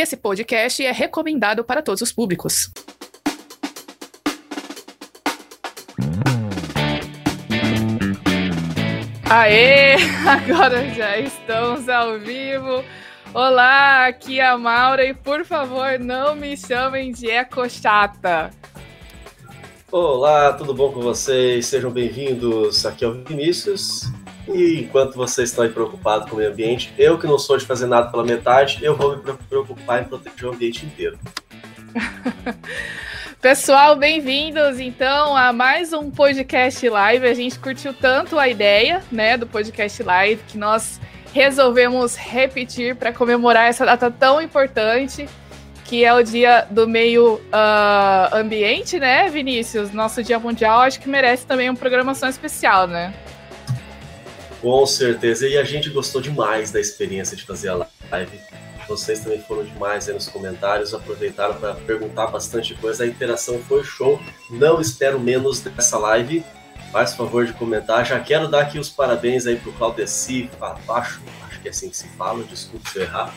Esse podcast é recomendado para todos os públicos. Aê! Agora já estamos ao vivo. Olá, aqui é a Maura e por favor não me chamem de eco chata. Olá, tudo bom com vocês? Sejam bem-vindos. Aqui é o Vinícius. E enquanto vocês estão aí preocupados com o meio ambiente, eu que não sou de fazer nada pela metade, eu vou me preocupar em proteger o ambiente inteiro. Pessoal, bem-vindos então a mais um podcast live. A gente curtiu tanto a ideia, né, do podcast live que nós resolvemos repetir para comemorar essa data tão importante que é o dia do meio uh, ambiente, né, Vinícius? Nosso Dia Mundial, acho que merece também uma programação especial, né? Com certeza. E a gente gostou demais da experiência de fazer a live. Vocês também foram demais aí nos comentários, aproveitaram para perguntar bastante coisa. A interação foi show. Não espero menos dessa live. Faz favor de comentar. Já quero dar aqui os parabéns aí pro Claudeci abaixo, acho que é assim que se fala, desculpe se eu errar.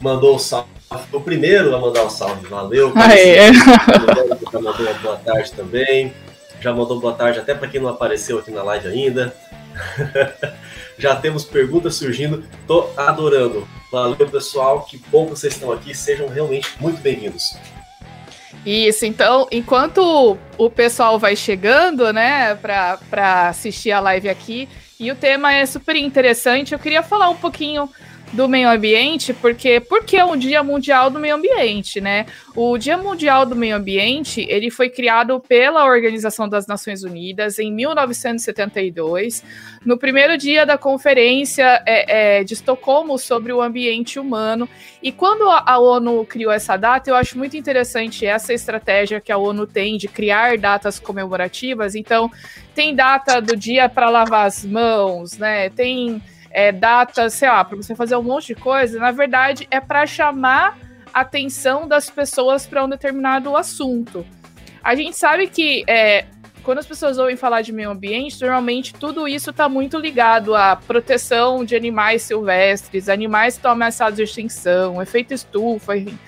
Mandou o salve. O primeiro a mandar o salve, valeu. Aê. Já mandou uma boa tarde também. Já mandou boa tarde até para quem não apareceu aqui na live ainda. Já temos perguntas surgindo, tô adorando. Valeu, pessoal, que bom que vocês estão aqui, sejam realmente muito bem-vindos. Isso, então, enquanto o pessoal vai chegando, né, para assistir a live aqui, e o tema é super interessante, eu queria falar um pouquinho do meio ambiente, porque porque é o Dia Mundial do Meio Ambiente, né? O Dia Mundial do Meio Ambiente ele foi criado pela Organização das Nações Unidas em 1972, no primeiro dia da Conferência é, é, de Estocolmo sobre o Ambiente Humano. E quando a, ONU criou essa data, eu acho muito interessante essa estratégia que a ONU tem de criar datas comemorativas. Então, tem data do dia para lavar as mãos, né? Tem é, datas, sei lá, para você fazer um monte de coisa, na verdade é para chamar a atenção das pessoas para um determinado assunto. A gente sabe que é, quando as pessoas ouvem falar de meio ambiente, normalmente tudo isso está muito ligado à proteção de animais silvestres, animais que estão ameaçados de extinção, efeito estufa, enfim.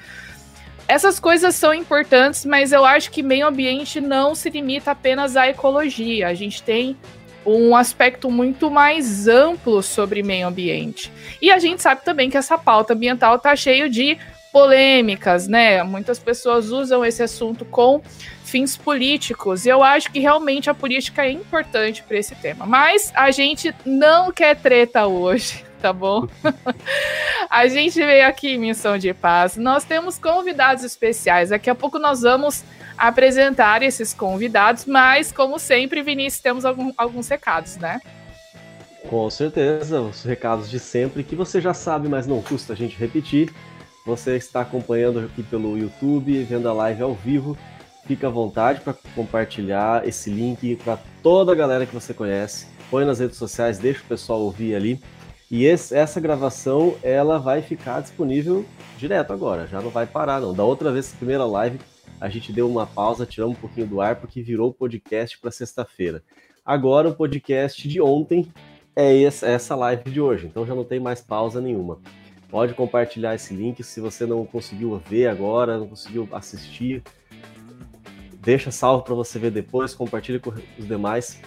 Essas coisas são importantes, mas eu acho que meio ambiente não se limita apenas à ecologia. A gente tem um aspecto muito mais amplo sobre meio ambiente. E a gente sabe também que essa pauta ambiental está cheio de polêmicas, né? Muitas pessoas usam esse assunto com fins políticos. E eu acho que realmente a política é importante para esse tema. Mas a gente não quer treta hoje, tá bom? a gente veio aqui missão de paz. Nós temos convidados especiais. Daqui a pouco nós vamos apresentar esses convidados, mas, como sempre, Vinícius, temos algum, alguns recados, né? Com certeza, os recados de sempre que você já sabe, mas não custa a gente repetir. Você está acompanhando aqui pelo YouTube, vendo a live ao vivo. Fica à vontade para compartilhar esse link para toda a galera que você conhece. Põe nas redes sociais, deixa o pessoal ouvir ali. E esse, essa gravação ela vai ficar disponível direto agora, já não vai parar não. Da outra vez, primeira live, a gente deu uma pausa, tiramos um pouquinho do ar, porque virou podcast para sexta-feira. Agora o podcast de ontem é essa live de hoje, então já não tem mais pausa nenhuma. Pode compartilhar esse link se você não conseguiu ver agora, não conseguiu assistir. Deixa salvo para você ver depois, compartilhe com os demais.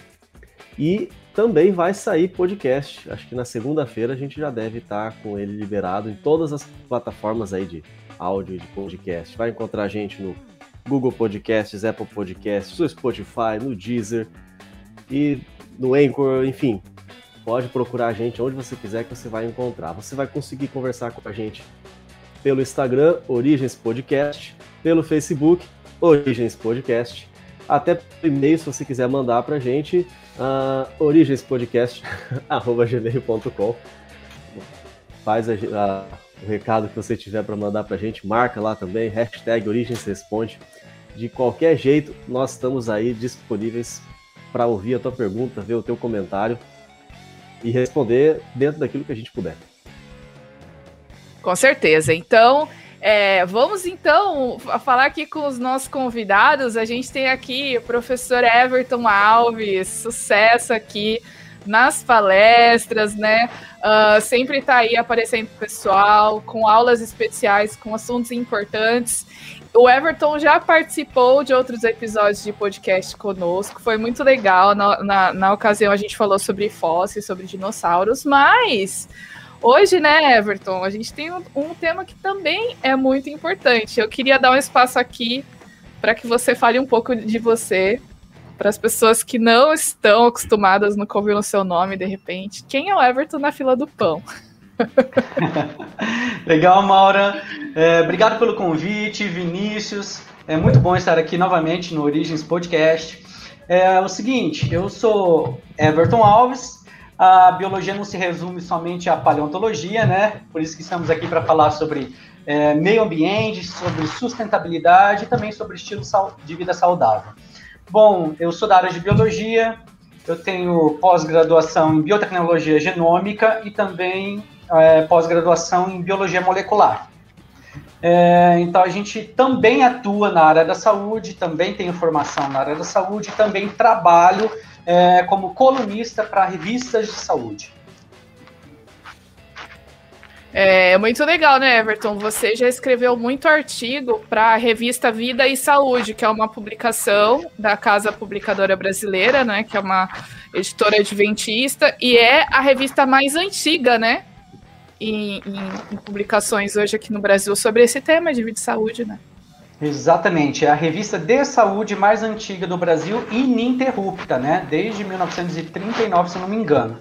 E também vai sair podcast. Acho que na segunda-feira a gente já deve estar tá com ele liberado em todas as plataformas aí de áudio de podcast. Vai encontrar a gente no Google Podcasts, Apple Podcasts, no Spotify, no Deezer e no Anchor, enfim. Pode procurar a gente onde você quiser que você vai encontrar. Você vai conseguir conversar com a gente pelo Instagram, Origens Podcast, pelo Facebook, Origens Podcast, até por e-mail, se você quiser mandar para a gente, uh, origenspodcast.gmail.com. Faz a, a, o recado que você tiver para mandar para a gente, marca lá também, hashtag Origens Responde. De qualquer jeito, nós estamos aí disponíveis para ouvir a tua pergunta, ver o teu comentário e responder dentro daquilo que a gente puder. Com certeza. Então, é, vamos então falar aqui com os nossos convidados. A gente tem aqui o professor Everton Alves, sucesso aqui nas palestras, né? Uh, sempre está aí aparecendo pessoal, com aulas especiais, com assuntos importantes. O Everton já participou de outros episódios de podcast conosco, foi muito legal. Na, na, na ocasião a gente falou sobre fósseis, sobre dinossauros, mas hoje, né, Everton, a gente tem um, um tema que também é muito importante. Eu queria dar um espaço aqui para que você fale um pouco de você, para as pessoas que não estão acostumadas, no ouvir o seu nome de repente. Quem é o Everton na fila do pão? Legal, Maura. É, obrigado pelo convite, Vinícius. É muito bom estar aqui novamente no Origens Podcast. É o seguinte, eu sou Everton Alves. A biologia não se resume somente à paleontologia, né? Por isso que estamos aqui para falar sobre é, meio ambiente, sobre sustentabilidade e também sobre estilo de vida saudável. Bom, eu sou da área de biologia, eu tenho pós-graduação em biotecnologia genômica e também é, pós-graduação em biologia molecular. É, então a gente também atua na área da saúde, também tenho formação na área da saúde, também trabalho é, como colunista para revistas de saúde. É muito legal, né, Everton? Você já escreveu muito artigo para a revista Vida e Saúde, que é uma publicação da Casa Publicadora Brasileira, né? Que é uma editora adventista, e é a revista mais antiga, né? Em, em, em publicações hoje aqui no Brasil sobre esse tema de vida e saúde, né? Exatamente, é a revista de saúde mais antiga do Brasil, ininterrupta, né? Desde 1939, se não me engano.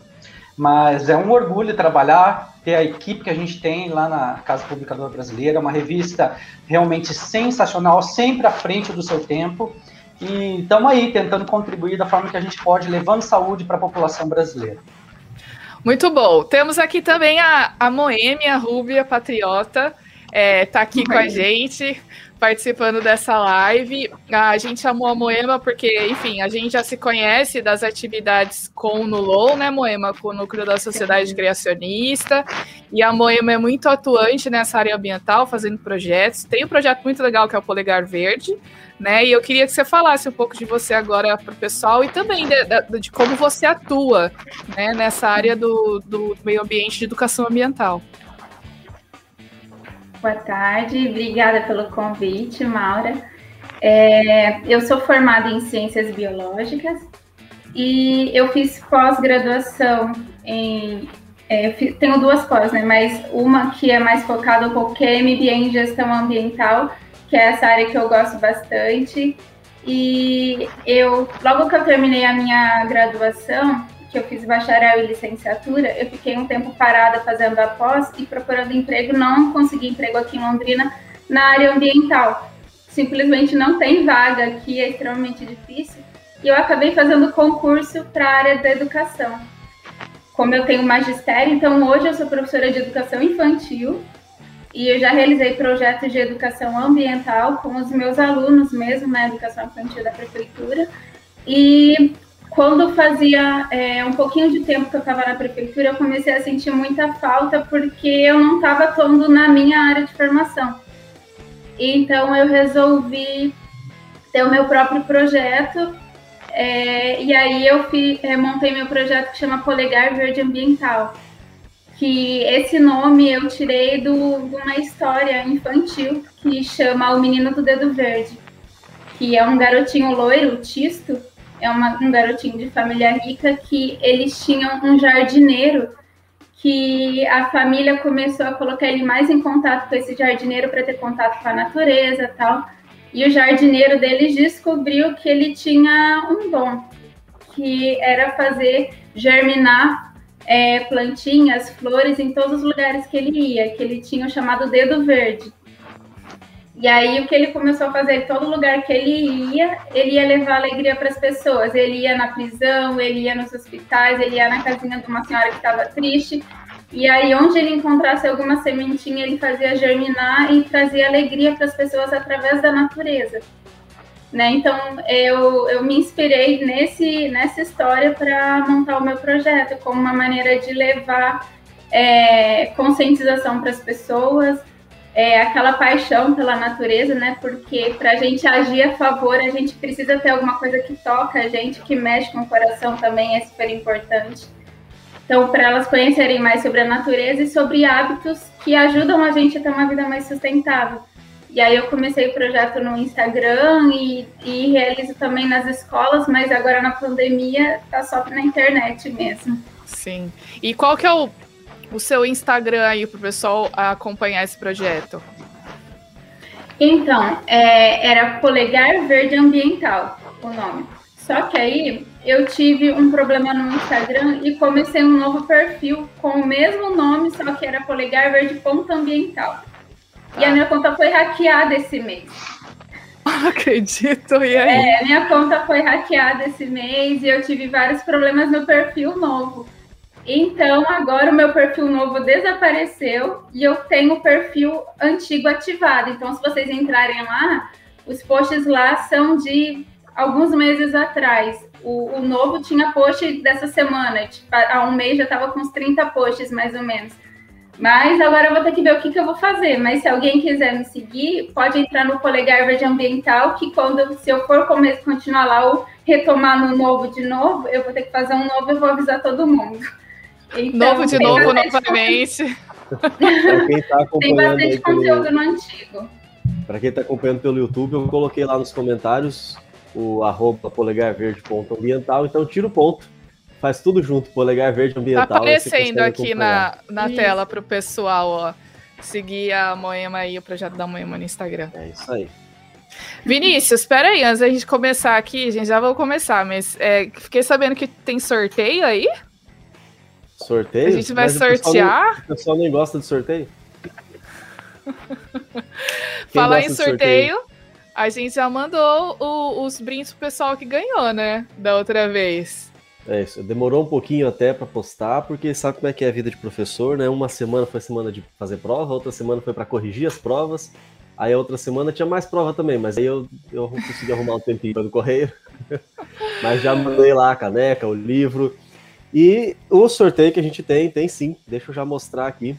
Mas é um orgulho trabalhar, ter a equipe que a gente tem lá na Casa Publicadora Brasileira, uma revista realmente sensacional, sempre à frente do seu tempo. E estamos aí tentando contribuir da forma que a gente pode, levando saúde para a população brasileira. Muito bom. Temos aqui também a, a Moêmia Rúbia Patriota, é, tá aqui com a gente participando dessa live. A gente chamou a Moema porque, enfim, a gente já se conhece das atividades com o NULOW, né, Moema, com o Núcleo da Sociedade Criacionista, e a Moema é muito atuante nessa área ambiental, fazendo projetos. Tem um projeto muito legal que é o Polegar Verde, né, e eu queria que você falasse um pouco de você agora para o pessoal e também de, de, de, como você atua né, nessa área do, do meio ambiente de educação ambiental. Boa tarde, obrigada pelo convite, Maura. É, eu sou formada em Ciências Biológicas e eu fiz pós-graduação em. É, tenho duas pós, né? Mas uma que é mais focada um pouco é MBA em Gestão Ambiental, que é essa área que eu gosto bastante. E eu, logo que eu terminei a minha graduação, que eu fiz bacharel e licenciatura, eu fiquei um tempo parada fazendo a pós e procurando emprego, não consegui emprego aqui em Londrina na área ambiental. Simplesmente não tem vaga aqui, é extremamente difícil. E eu acabei fazendo concurso para a área da educação. Como eu tenho magistério, então hoje eu sou professora de educação infantil e eu já realizei projetos de educação ambiental com os meus alunos mesmo na educação infantil da prefeitura. E quando fazia é, um pouquinho de tempo que eu estava na prefeitura, eu comecei a sentir muita falta porque eu não estava atuando na minha área de formação. Então eu resolvi ter o meu próprio projeto é, e aí eu fi, é, montei meu projeto que chama Polegar Verde Ambiental. Que esse nome eu tirei do, de uma história infantil que chama O Menino do Dedo Verde, que é um garotinho loiro, tisto, é uma, um garotinho de família rica que eles tinham um jardineiro que a família começou a colocar ele mais em contato com esse jardineiro para ter contato com a natureza tal. E o jardineiro deles descobriu que ele tinha um dom, que era fazer germinar é, plantinhas, flores em todos os lugares que ele ia, que ele tinha o chamado dedo verde. E aí o que ele começou a fazer, todo lugar que ele ia, ele ia levar alegria para as pessoas. Ele ia na prisão, ele ia nos hospitais, ele ia na casinha de uma senhora que estava triste. E aí onde ele encontrasse alguma sementinha, ele fazia germinar e trazia alegria para as pessoas através da natureza. Né? Então eu, eu me inspirei nesse, nessa história para montar o meu projeto como uma maneira de levar é, conscientização para as pessoas é, aquela paixão pela natureza, né? Porque para a gente agir a favor, a gente precisa ter alguma coisa que toca a gente, que mexe com o coração também, é super importante. Então, para elas conhecerem mais sobre a natureza e sobre hábitos que ajudam a gente a ter uma vida mais sustentável. E aí eu comecei o projeto no Instagram e, e realizo também nas escolas, mas agora na pandemia tá só na internet mesmo. Sim. E qual que é o, o seu Instagram aí para o pessoal acompanhar esse projeto? Então, é, era Polegar Verde Ambiental, o nome. Só que aí eu tive um problema no Instagram e comecei um novo perfil com o mesmo nome, só que era Polegar Verde Ponto Ambiental. E a minha conta foi hackeada esse mês. acredito, e aí? É, minha conta foi hackeada esse mês e eu tive vários problemas no perfil novo. Então, agora o meu perfil novo desapareceu e eu tenho o perfil antigo ativado. Então, se vocês entrarem lá, os posts lá são de alguns meses atrás. O, o novo tinha post dessa semana. Tipo, há um mês já estava com uns 30 posts, mais ou menos. Mas agora eu vou ter que ver o que, que eu vou fazer. Mas se alguém quiser me seguir, pode entrar no Polegar Verde Ambiental, que quando, se eu for começar, continuar lá ou retomar no novo de novo, eu vou ter que fazer um novo e vou avisar todo mundo. Então, novo de novo, novamente. Pra quem tá acompanhando tem bastante conteúdo pelo... no antigo. Para quem está acompanhando pelo YouTube, eu coloquei lá nos comentários o arroba polegarverde.ambiental, então tira o ponto faz tudo junto, polegar verde ambiental. Tá aparecendo aqui na, na tela para o pessoal, ó. Seguir a Moema aí, o projeto da Moema no Instagram. É isso aí. Vinícius, espera aí, antes da gente começar aqui, a gente já vai começar, mas é, fiquei sabendo que tem sorteio aí? Sorteio? A gente vai mas sortear? O pessoal, não, o pessoal nem gosta de sorteio? Falar em sorteio, sorteio, a gente já mandou o, os brindes pro pessoal que ganhou, né? Da outra vez. É isso, demorou um pouquinho até para postar, porque sabe como é que é a vida de professor, né? Uma semana foi semana de fazer prova, outra semana foi para corrigir as provas, aí a outra semana tinha mais prova também, mas aí eu, eu consegui arrumar um tempinho no correio. mas já mandei lá a caneca, o livro. E o sorteio que a gente tem, tem sim, deixa eu já mostrar aqui.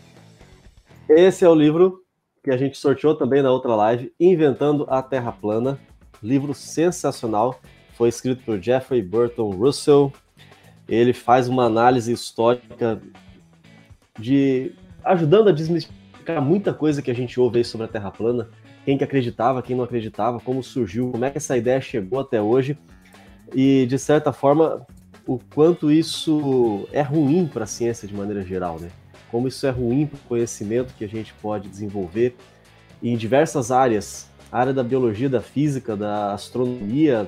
Esse é o livro que a gente sorteou também na outra live, Inventando a Terra Plana. Livro sensacional, foi escrito por Jeffrey Burton Russell, ele faz uma análise histórica de ajudando a desmistificar muita coisa que a gente ouve aí sobre a Terra plana, quem que acreditava, quem não acreditava, como surgiu, como é que essa ideia chegou até hoje. E de certa forma o quanto isso é ruim para a ciência de maneira geral, né? Como isso é ruim para o conhecimento que a gente pode desenvolver em diversas áreas, a área da biologia, da física, da astronomia,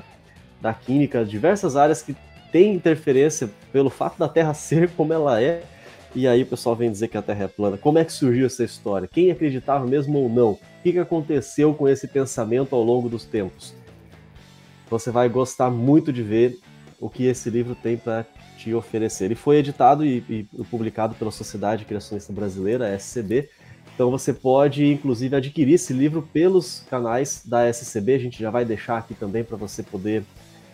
da química, diversas áreas que tem interferência pelo fato da Terra ser como ela é, e aí o pessoal vem dizer que a Terra é plana. Como é que surgiu essa história? Quem acreditava mesmo ou não? O que, que aconteceu com esse pensamento ao longo dos tempos? Você vai gostar muito de ver o que esse livro tem para te oferecer. Ele foi editado e, e, publicado pela Sociedade Criacionista Brasileira, SCB. Então você pode, inclusive, adquirir esse livro pelos canais da SCB. A gente já vai deixar aqui também para você poder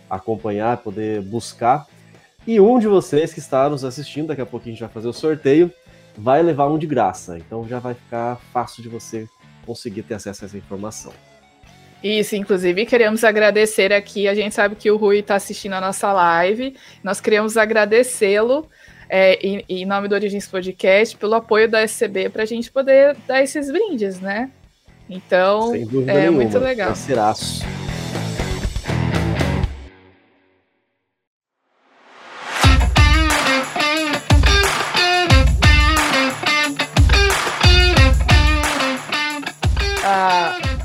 acompanhar, poder buscar. E um de vocês que está nos assistindo, daqui a pouquinho a gente vai fazer o sorteio, vai levar um de graça. Então já vai ficar fácil de você conseguir ter acesso a essa informação. Isso, inclusive queremos agradecer aqui. A gente sabe que o Rui está assistindo a nossa live. Nós queremos agradecê-lo é, em, em, nome do Origens Podcast pelo apoio da SCB para a gente poder dar esses brindes, né? Então, é nenhuma, muito legal. Parceiraço.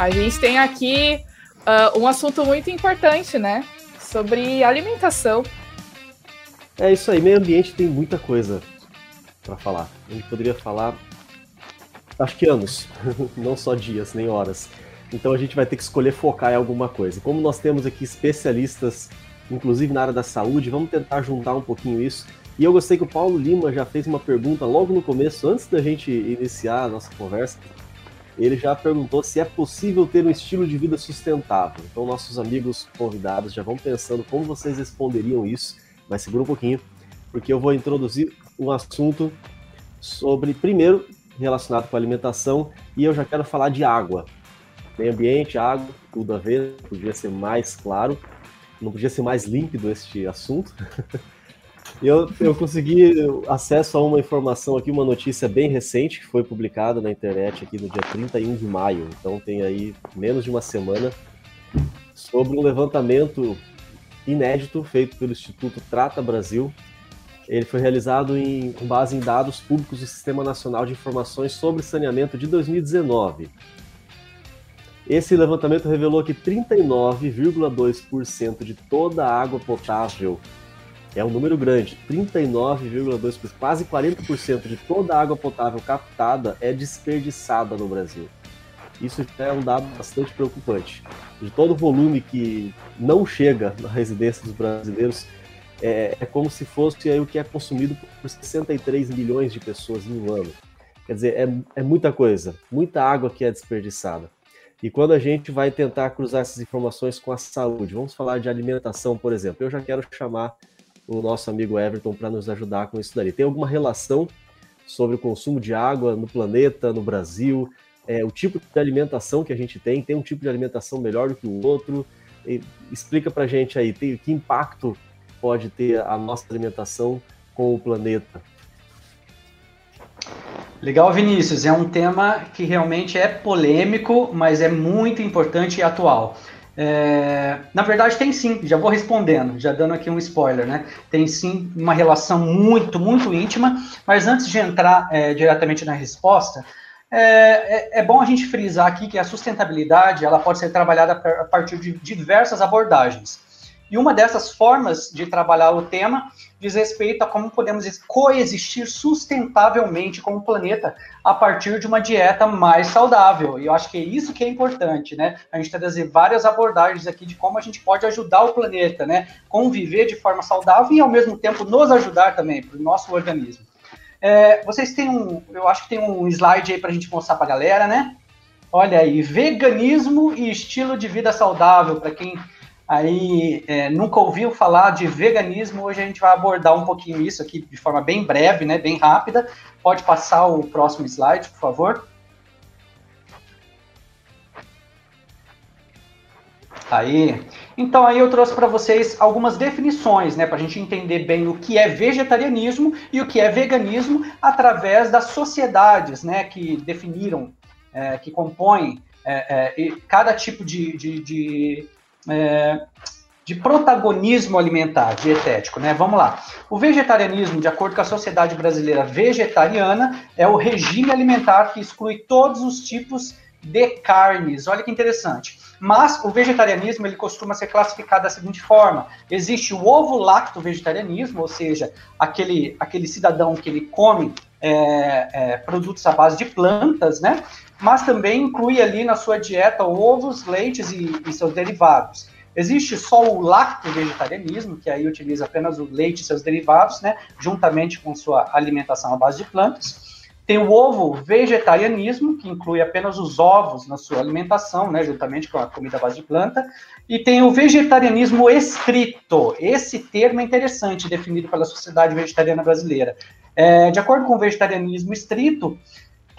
A gente tem aqui uh, um assunto muito importante, né? Sobre alimentação. É isso aí, meio ambiente tem muita coisa para falar. A gente poderia falar, acho que anos, não só dias nem horas. Então a gente vai ter que escolher focar em alguma coisa. Como nós temos aqui especialistas, inclusive na área da saúde, vamos tentar juntar um pouquinho isso. E eu gostei que o Paulo Lima já fez uma pergunta logo no começo, antes da gente iniciar a nossa conversa, ele já perguntou se é possível ter um estilo de vida sustentável. Então, nossos amigos convidados já vão pensando como vocês responderiam isso, mas segura um pouquinho, porque eu vou introduzir um assunto sobre, primeiro, relacionado com alimentação, e eu já quero falar de água. Meio ambiente, água, tudo a ver, podia ser mais claro, não podia ser mais límpido este assunto. Eu, eu consegui acesso a uma informação aqui, uma notícia bem recente, que foi publicada na internet aqui no dia 31 de maio, então tem aí menos de uma semana, sobre um levantamento inédito feito pelo Instituto Trata Brasil. Ele foi realizado em, com base em dados públicos do Sistema Nacional de Informações sobre Saneamento de 2019. Esse levantamento revelou que 39,2% de toda a água potável é um número grande, 39,2%, quase 40% de toda a água potável captada é desperdiçada no Brasil. Isso é um dado bastante preocupante. De todo o volume que não chega na residência dos brasileiros, é, é como se fosse aí o que é consumido por 63 milhões de pessoas em um ano. Quer dizer, é, é muita coisa, muita água que é desperdiçada. E quando a gente vai tentar cruzar essas informações com a saúde, vamos falar de alimentação, por exemplo, eu já quero chamar o nosso amigo Everton para nos ajudar com isso daí. Tem alguma relação sobre o consumo de água no planeta, no Brasil? É, o tipo de alimentação que a gente tem, tem um tipo de alimentação melhor do que o outro? E explica para gente aí, tem, que impacto pode ter a nossa alimentação com o planeta? Legal, Vinícius. É um tema que realmente é polêmico, mas é muito importante e atual. É, na verdade, tem sim, já vou respondendo, já dando aqui um spoiler, né? Tem sim uma relação muito, muito íntima, mas antes de entrar é, diretamente na resposta, é, é, é, bom a gente frisar aqui que a sustentabilidade ela pode ser trabalhada a partir de diversas abordagens. E uma dessas formas de trabalhar o tema diz respeito a como podemos coexistir sustentavelmente com o planeta a partir de uma dieta mais saudável. E eu acho que é isso que é importante, né? A gente trazer várias abordagens aqui de como a gente pode ajudar o planeta, né? Conviver de forma saudável e ao mesmo tempo nos ajudar também para o nosso organismo. É, vocês têm um, eu acho que tem um slide aí para a gente mostrar para a galera, né? Olha aí, veganismo e estilo de vida saudável para quem aí é, nunca ouviu falar de veganismo, hoje a gente vai abordar um pouquinho isso aqui de forma bem breve, né, bem rápida. Pode passar o próximo slide, por favor. Aí, então aí eu trouxe para vocês algumas definições, né, para a gente entender bem o que é vegetarianismo e o que é veganismo através das sociedades, né, que definiram, é, que compõem é, é, cada tipo de, de, de é, de protagonismo alimentar, dietético, né? Vamos lá. O vegetarianismo, de acordo com a Sociedade Brasileira Vegetariana, é o regime alimentar que exclui todos os tipos de carnes. Olha que interessante. Mas o vegetarianismo ele costuma ser classificado da seguinte forma: existe o ovo lacto vegetarianismo, ou seja, aquele, aquele cidadão que ele come é, é, produtos à base de plantas, né? Mas também inclui ali na sua dieta ovos, leites e, e seus derivados. Existe só o lacto-vegetarianismo, que aí utiliza apenas o leite e seus derivados, né? Juntamente com sua alimentação à base de plantas. Tem o ovo vegetarianismo, que inclui apenas os ovos na sua alimentação, né, juntamente com a comida à base de planta. E tem o vegetarianismo estrito. Esse termo é interessante, definido pela Sociedade Vegetariana Brasileira. É, de acordo com o vegetarianismo estrito,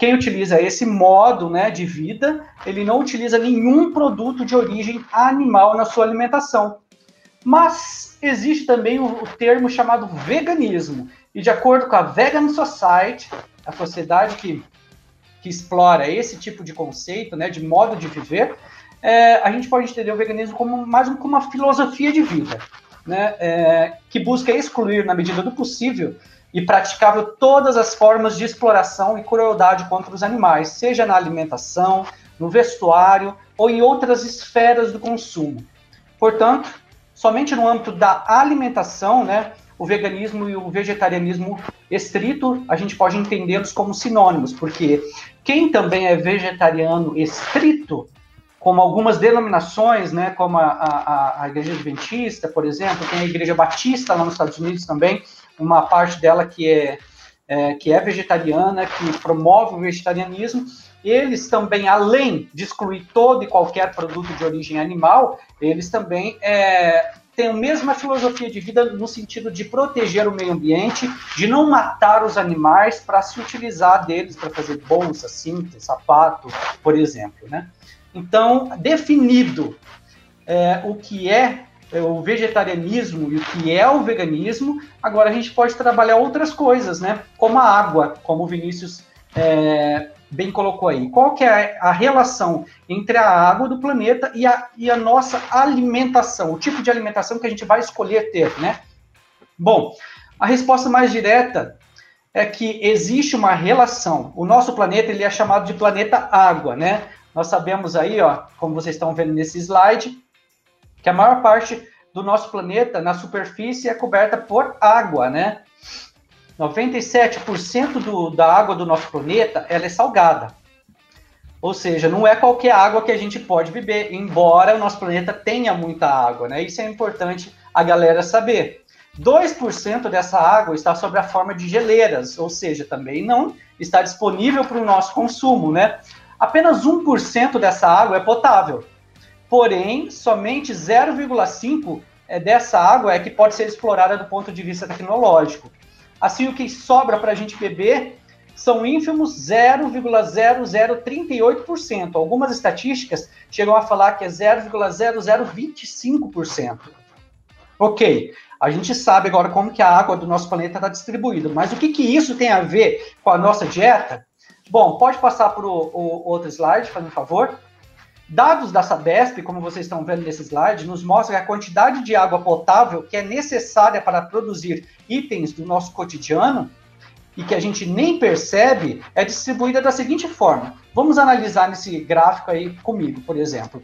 quem utiliza esse modo né, de vida, ele não utiliza nenhum produto de origem animal na sua alimentação. Mas existe também o, termo chamado veganismo. E de acordo com a Vegan Society, a sociedade que, que explora esse tipo de conceito, né, de modo de viver, é, a gente pode entender o veganismo como mais como uma filosofia de vida, né, é, que busca excluir, na medida do possível, e praticável todas as formas de exploração e crueldade contra os animais, seja na alimentação, no vestuário ou em outras esferas do consumo. Portanto, somente no âmbito da alimentação, né, o veganismo e o vegetarianismo estrito, a gente pode entendê-los como sinônimos, porque quem também é vegetariano estrito, como algumas denominações, né, como a, a, a Igreja Adventista, por exemplo, tem a Igreja Batista lá nos Estados Unidos também, uma parte dela que é, é, que é vegetariana, que promove o vegetarianismo, eles também, além de excluir todo e qualquer produto de origem animal, eles também é, têm a mesma filosofia de vida no sentido de proteger o meio ambiente, de não matar os animais para se utilizar deles para fazer bolsa, cinta, sapato, por exemplo. Né? Então, definido é, o que é o vegetarianismo e o que é o veganismo, agora a gente pode trabalhar outras coisas, né? Como a água, como o Vinícius é, bem colocou aí. Qual que é a relação entre a água do planeta e a, e a nossa alimentação, o tipo de alimentação que a gente vai escolher ter, né? Bom, a resposta mais direta é que existe uma relação. O nosso planeta ele é chamado de planeta água, né? Nós sabemos aí, ó, como vocês estão vendo nesse slide, que a maior parte do nosso planeta na superfície é coberta por água, né? 97% do, da água do nosso planeta ela é salgada. Ou seja, não é qualquer água que a gente pode beber, embora o nosso planeta tenha muita água, né? Isso é importante a galera saber. 2% dessa água está sob a forma de geleiras, ou seja, também não está disponível para o nosso consumo, né? Apenas 1% dessa água é potável. Porém, somente 0,5% é, dessa água é que pode ser explorada do ponto de vista tecnológico. Assim, o que sobra para a gente beber são ínfimos 0,0038%. Algumas estatísticas chegam a falar que é 0,0025%. Ok, a gente sabe agora como que a água do nosso planeta está distribuída, mas o que, que isso tem a ver com a nossa dieta? Bom, pode passar para o outro slide, por favor. Dados da Sabesp, como vocês estão vendo nesse slide, nos mostra a quantidade de água potável que é necessária para produzir itens do nosso cotidiano e que a gente nem percebe é distribuída da seguinte forma. Vamos analisar nesse gráfico aí comigo, por exemplo.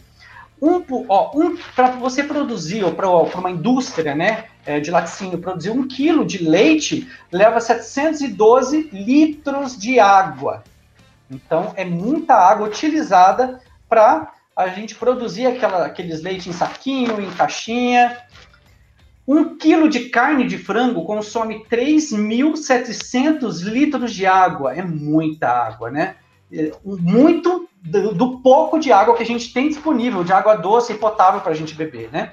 Um, um, para você produzir, ou para uma indústria né, é, de laticínio, produzir um quilo de leite, leva 712 litros de água. Então, é muita água utilizada para a gente produzia aquela, aqueles leites em saquinho, em caixinha. Um quilo de carne de frango consome 3.700 litros de água. É muita água, né? É, muito do, do, pouco de água que a gente tem disponível, de água doce e potável para a gente beber, né?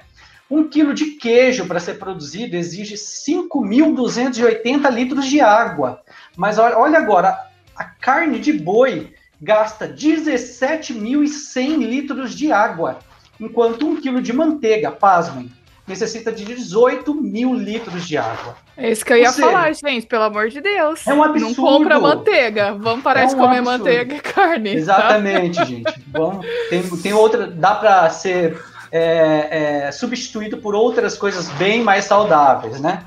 Um quilo de queijo para ser produzido exige 5.280 litros de água. Mas olha, olha agora, a carne de boi gasta 17.100 litros de água, enquanto um quilo de manteiga, pasmem, necessita de 18 mil litros de água. É isso que eu ia seja, falar, gente, pelo amor de Deus. É um absurdo. Não compra manteiga. Vamos parar é de comer absurdo. manteiga e carne. Tá? Exatamente, tá? gente. Vamos, tem, tem outra. Dá para ser é, é, substituído por outras coisas bem mais saudáveis, né?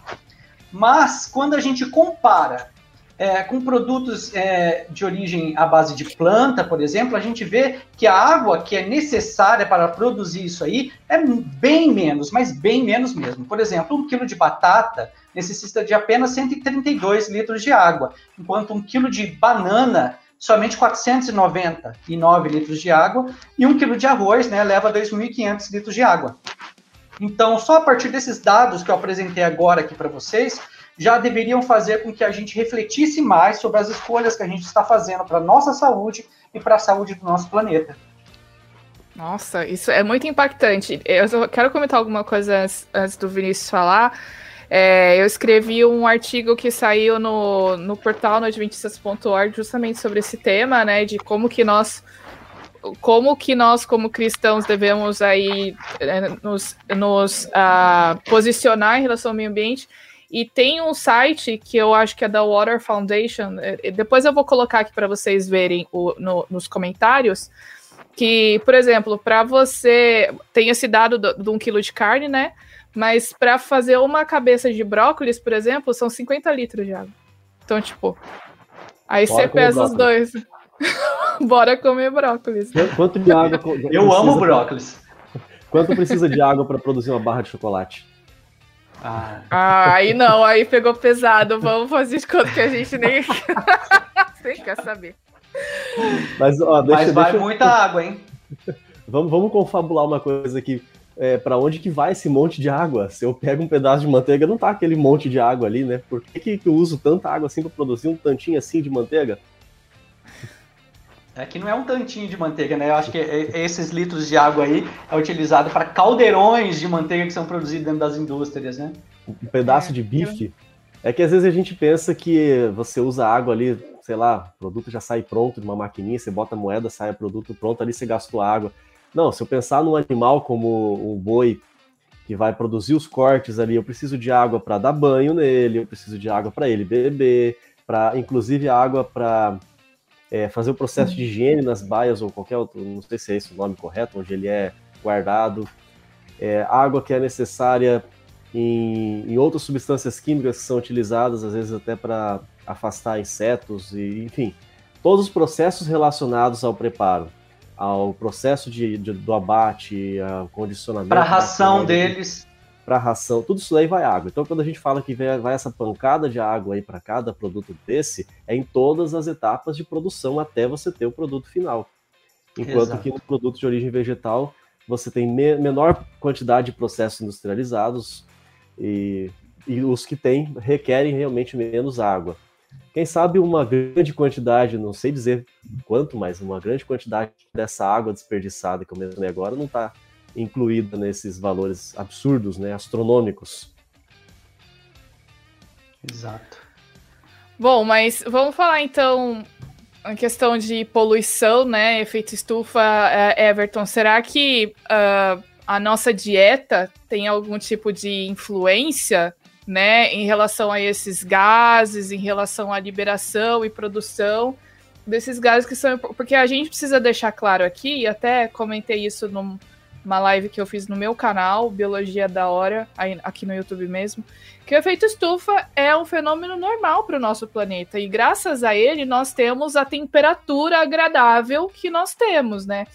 Mas quando a gente compara é, com produtos é, de origem à base de planta, por exemplo, a gente vê que a água que é necessária para produzir isso aí é bem menos, mas bem menos mesmo. Por exemplo, um quilo de batata necessita de apenas 132 litros de água, enquanto um quilo de banana somente 499 litros de água e um quilo de arroz né, leva 2.500 litros de água. Então, só a partir desses dados que eu apresentei agora aqui para vocês, já deveriam fazer com que a gente refletisse mais sobre as escolhas que a gente está fazendo para a nossa saúde e para a saúde do nosso planeta. Nossa, isso é muito impactante. Eu quero comentar alguma coisa antes, do Vinícius falar. É, eu escrevi um artigo que saiu no, no portal no adventistas.org justamente sobre esse tema, né, de como que nós como que nós, como cristãos, devemos aí é, nos, nos uh, posicionar em relação ao meio ambiente e tem um site que eu acho que é da Water Foundation. É, depois eu vou colocar aqui para vocês verem o, no, nos comentários. Que, por exemplo, para você. Tem esse dado de um quilo de carne, né? Mas para fazer uma cabeça de brócolis, por exemplo, são 50 litros de água. Então, tipo. Aí Bora você pesa os dois. Bora comer brócolis. Quanto de água. Eu amo brócolis. Quanto precisa de água para produzir uma barra de chocolate? Ah. ah. aí não, aí pegou pesado. Vamos fazer de conta que a gente nem. Você quer saber. Mas, ó, deixa, Mas vai deixa... muita água, hein? vamos, vamos confabular uma coisa aqui. É, para onde que vai esse monte de água? Se eu pego um pedaço de manteiga, não tá aquele monte de água ali, né? Por que, que eu uso tanta água assim para produzir um tantinho assim de manteiga? É que não é um tantinho de manteiga, né? Eu acho que esses litros de água aí é utilizado para caldeirões de manteiga que são produzidos dentro das indústrias, né? Um pedaço é, de bife. É que às vezes a gente pensa que você usa água ali, sei lá, o produto já sai pronto de uma maquininha, você bota a moeda, sai o produto pronto, ali você gastou água. Não, se eu pensar num animal como um boi que vai produzir os cortes ali. Eu preciso de água para dar banho nele, eu preciso de água para ele beber, para inclusive água para é, fazer o processo de higiene nas baias ou qualquer outro, não sei se é esse o nome correto, onde ele é guardado. É, água que é necessária em, em, outras substâncias químicas que são utilizadas, às vezes até para afastar insetos, e enfim, todos os processos relacionados ao preparo ao processo de, de do abate, ao condicionamento. Para a ração deles. Para a ração, tudo isso daí vai água. Então, quando a gente fala que vai essa pancada de água aí para cada produto desse, é em todas as etapas de produção até você ter o produto final. Enquanto Exato. que no produto de origem vegetal, você tem me menor quantidade de processos industrializados e, e os que tem requerem realmente menos água quem sabe uma grande quantidade, não sei dizer quanto, mas uma grande quantidade dessa água desperdiçada que eu mencionei agora não está incluída nesses valores absurdos, né, astronômicos. Exato. Bom, mas vamos falar então a questão de poluição, né, efeito estufa, é, Everton. Será que uh, a nossa dieta tem algum tipo de influência né, em relação a esses gases, em relação à liberação e produção desses gases que são. Porque a gente precisa deixar claro aqui, e até comentei isso numa live que eu fiz no meu canal, Biologia da Hora, aqui no YouTube mesmo, que o efeito estufa é um fenômeno normal para o nosso planeta. E graças a ele, nós temos a temperatura agradável que nós temos, né?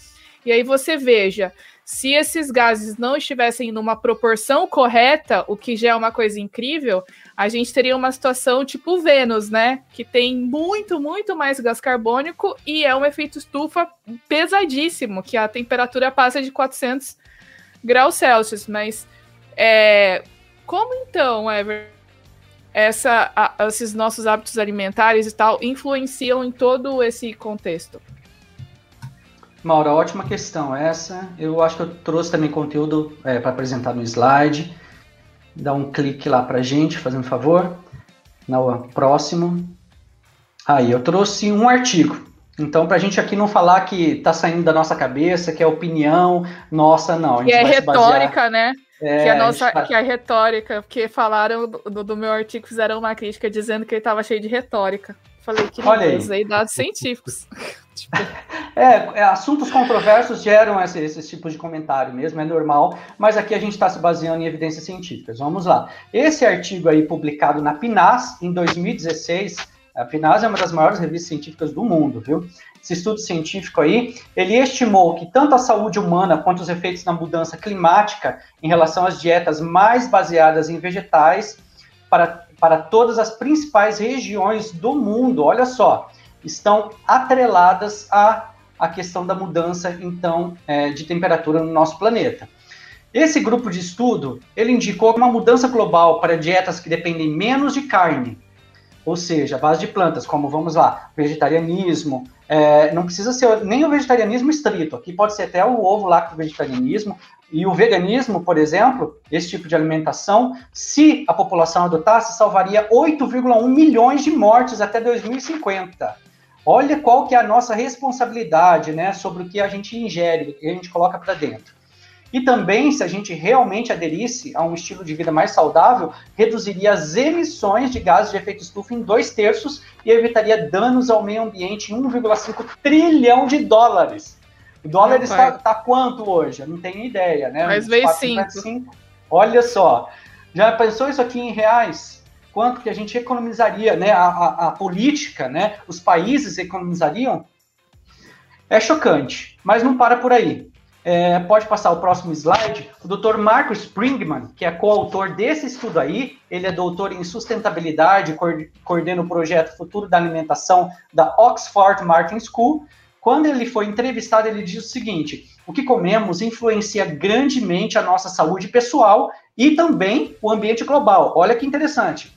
E aí você veja, se esses gases não estivessem numa proporção correta, o que já é uma coisa incrível, a gente teria uma situação tipo Vênus, né? Que tem muito, muito mais gás carbônico e é um efeito estufa pesadíssimo, que a temperatura passa de 400 graus Celsius. Mas é, como então, Ever, essa, a, esses nossos hábitos alimentares e tal influenciam em todo esse contexto? Maura, ótima questão essa. Eu acho que eu trouxe também conteúdo é, para apresentar no slide. Dá um clique lá para gente, fazendo favor. No próximo. Aí, eu trouxe um artigo. Então, para a gente aqui não falar que está saindo da nossa cabeça, que é opinião nossa, não. que é retórica, basear... né? É, que, a nossa, tá... que é retórica, porque falaram do, do, meu artigo, fizeram uma crítica dizendo que ele estava cheio de retórica. Falei que Olha aí. usei dados científicos. tipo... é, é, assuntos controversos geram esse, esse tipo de comentário mesmo, é normal, mas aqui a gente está se baseando em evidências científicas. Vamos lá. Esse artigo aí, publicado na PNAS, em 2016, a PNAS é uma das maiores revistas científicas do mundo, viu? Esse estudo científico aí, ele estimou que tanto a saúde humana quanto os efeitos na mudança climática em relação às dietas mais baseadas em vegetais para para todas as principais regiões do mundo, olha só, estão atreladas à, à questão da mudança, então, é, de temperatura no nosso planeta. Esse grupo de estudo, ele indicou uma mudança global para dietas que dependem menos de carne, ou seja, base de plantas, como, vamos lá, vegetarianismo, é, não precisa ser nem o vegetarianismo estrito, aqui pode ser até o ovo lá com vegetarianismo, e o veganismo, por exemplo, esse tipo de alimentação, se a população adotasse, salvaria 8,1 milhões de mortes até 2050. Olha qual que é a nossa responsabilidade, né, sobre o que a gente ingere, o que a gente coloca para dentro. E também, se a gente realmente aderisse a um estilo de vida mais saudável, reduziria as emissões de gases de efeito estufa em dois terços e evitaria danos ao meio ambiente em 1,5 trilhão de dólares. O dólar está, tá quanto hoje? Eu não tenho ideia, né? Mas veio 5. Olha só. Já pensou isso aqui em reais? Quanto que a gente economizaria, né? A, a, a política, né? Os países economizariam? É chocante, mas não para por aí. É, pode passar o próximo slide. O Dr. Marco Springman, que é coautor desse estudo aí, ele é doutor em sustentabilidade, coordena o projeto Futuro da Alimentação da Oxford Martin School. Quando ele foi entrevistado, ele diz o seguinte: o que comemos influencia grandemente a nossa saúde pessoal e também o ambiente global. Olha que interessante.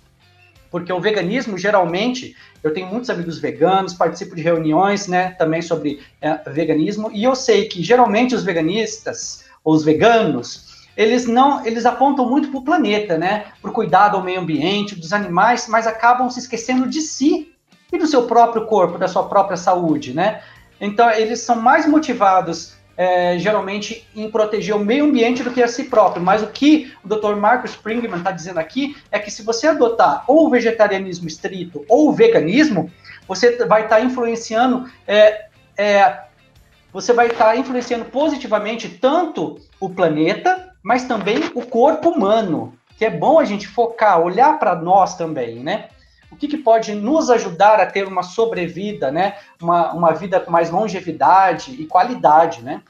Porque o veganismo, geralmente, eu tenho muitos amigos veganos, participo de reuniões, né, também sobre é, veganismo, e eu sei que geralmente os veganistas, ou os veganos, eles não, eles apontam muito para o planeta, né, para o cuidado ao meio ambiente, dos animais, mas acabam se esquecendo de si e do seu próprio corpo, da sua própria saúde, né? Então, eles são mais motivados é, geralmente em proteger o meio ambiente do que a si próprio. Mas o que o Dr. Marcus Springman está dizendo aqui é que se você adotar ou o vegetarianismo estrito ou o veganismo, você vai estar tá influenciando é, é, você vai estar tá influenciando positivamente tanto o planeta, mas também o corpo humano, que é bom a gente focar, olhar para nós também, né? O que, que, pode nos ajudar a ter uma sobrevida, né? Uma, uma vida com mais longevidade e qualidade, né?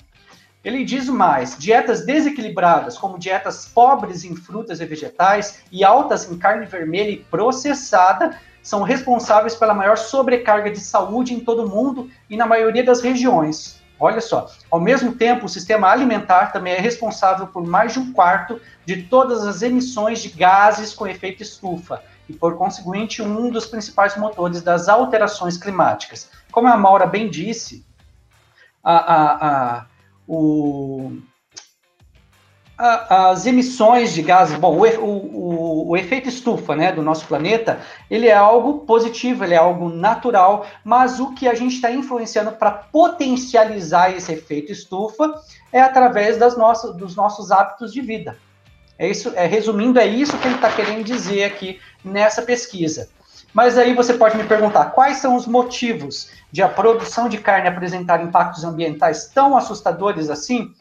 Ele diz mais: dietas desequilibradas, como dietas pobres em frutas e vegetais e altas em carne vermelha e processada, são responsáveis pela maior sobrecarga de saúde em todo o mundo e na maioria das regiões. Olha só, ao mesmo tempo, o sistema alimentar também é responsável por mais de um quarto de todas as emissões de gases com efeito estufa e, por conseguinte, um dos principais motores das alterações climáticas. Como a Maura bem disse, a, a, a, o, as emissões de gases, bom, o, o, o, efeito estufa né, do nosso planeta, ele é algo positivo, ele é algo natural, mas o que a gente está influenciando para potencializar esse efeito estufa é através das nossas, dos nossos hábitos de vida. É isso, é, resumindo, é isso que ele está querendo dizer aqui nessa pesquisa. Mas aí você pode me perguntar quais são os motivos de a produção de carne apresentar impactos ambientais tão assustadores assim?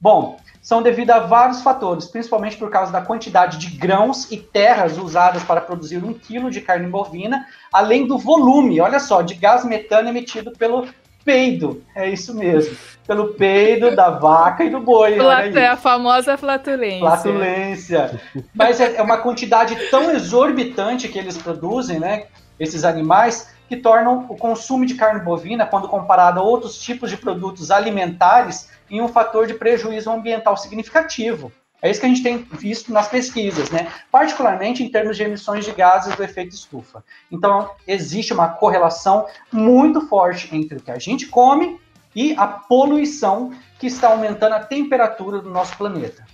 Bom, são devido a vários fatores, principalmente por causa da quantidade de grãos e terras usadas para produzir um quilo de carne bovina, além do volume, olha só, de gás metano emitido pelo peido. É isso mesmo. Pelo peido da vaca e do boi. É a famosa flatulência. Flatulência. Mas é, é uma quantidade tão exorbitante que eles produzem, né? Esses animais, que tornam o consumo de carne bovina, quando comparado a outros tipos de produtos alimentares, em um fator de prejuízo ambiental significativo. É isso que a gente tem visto nas pesquisas, né? Particularmente em termos de emissões de gases do efeito estufa. Então, existe uma correlação muito forte entre o que a gente come e a poluição que está aumentando a temperatura do nosso planeta.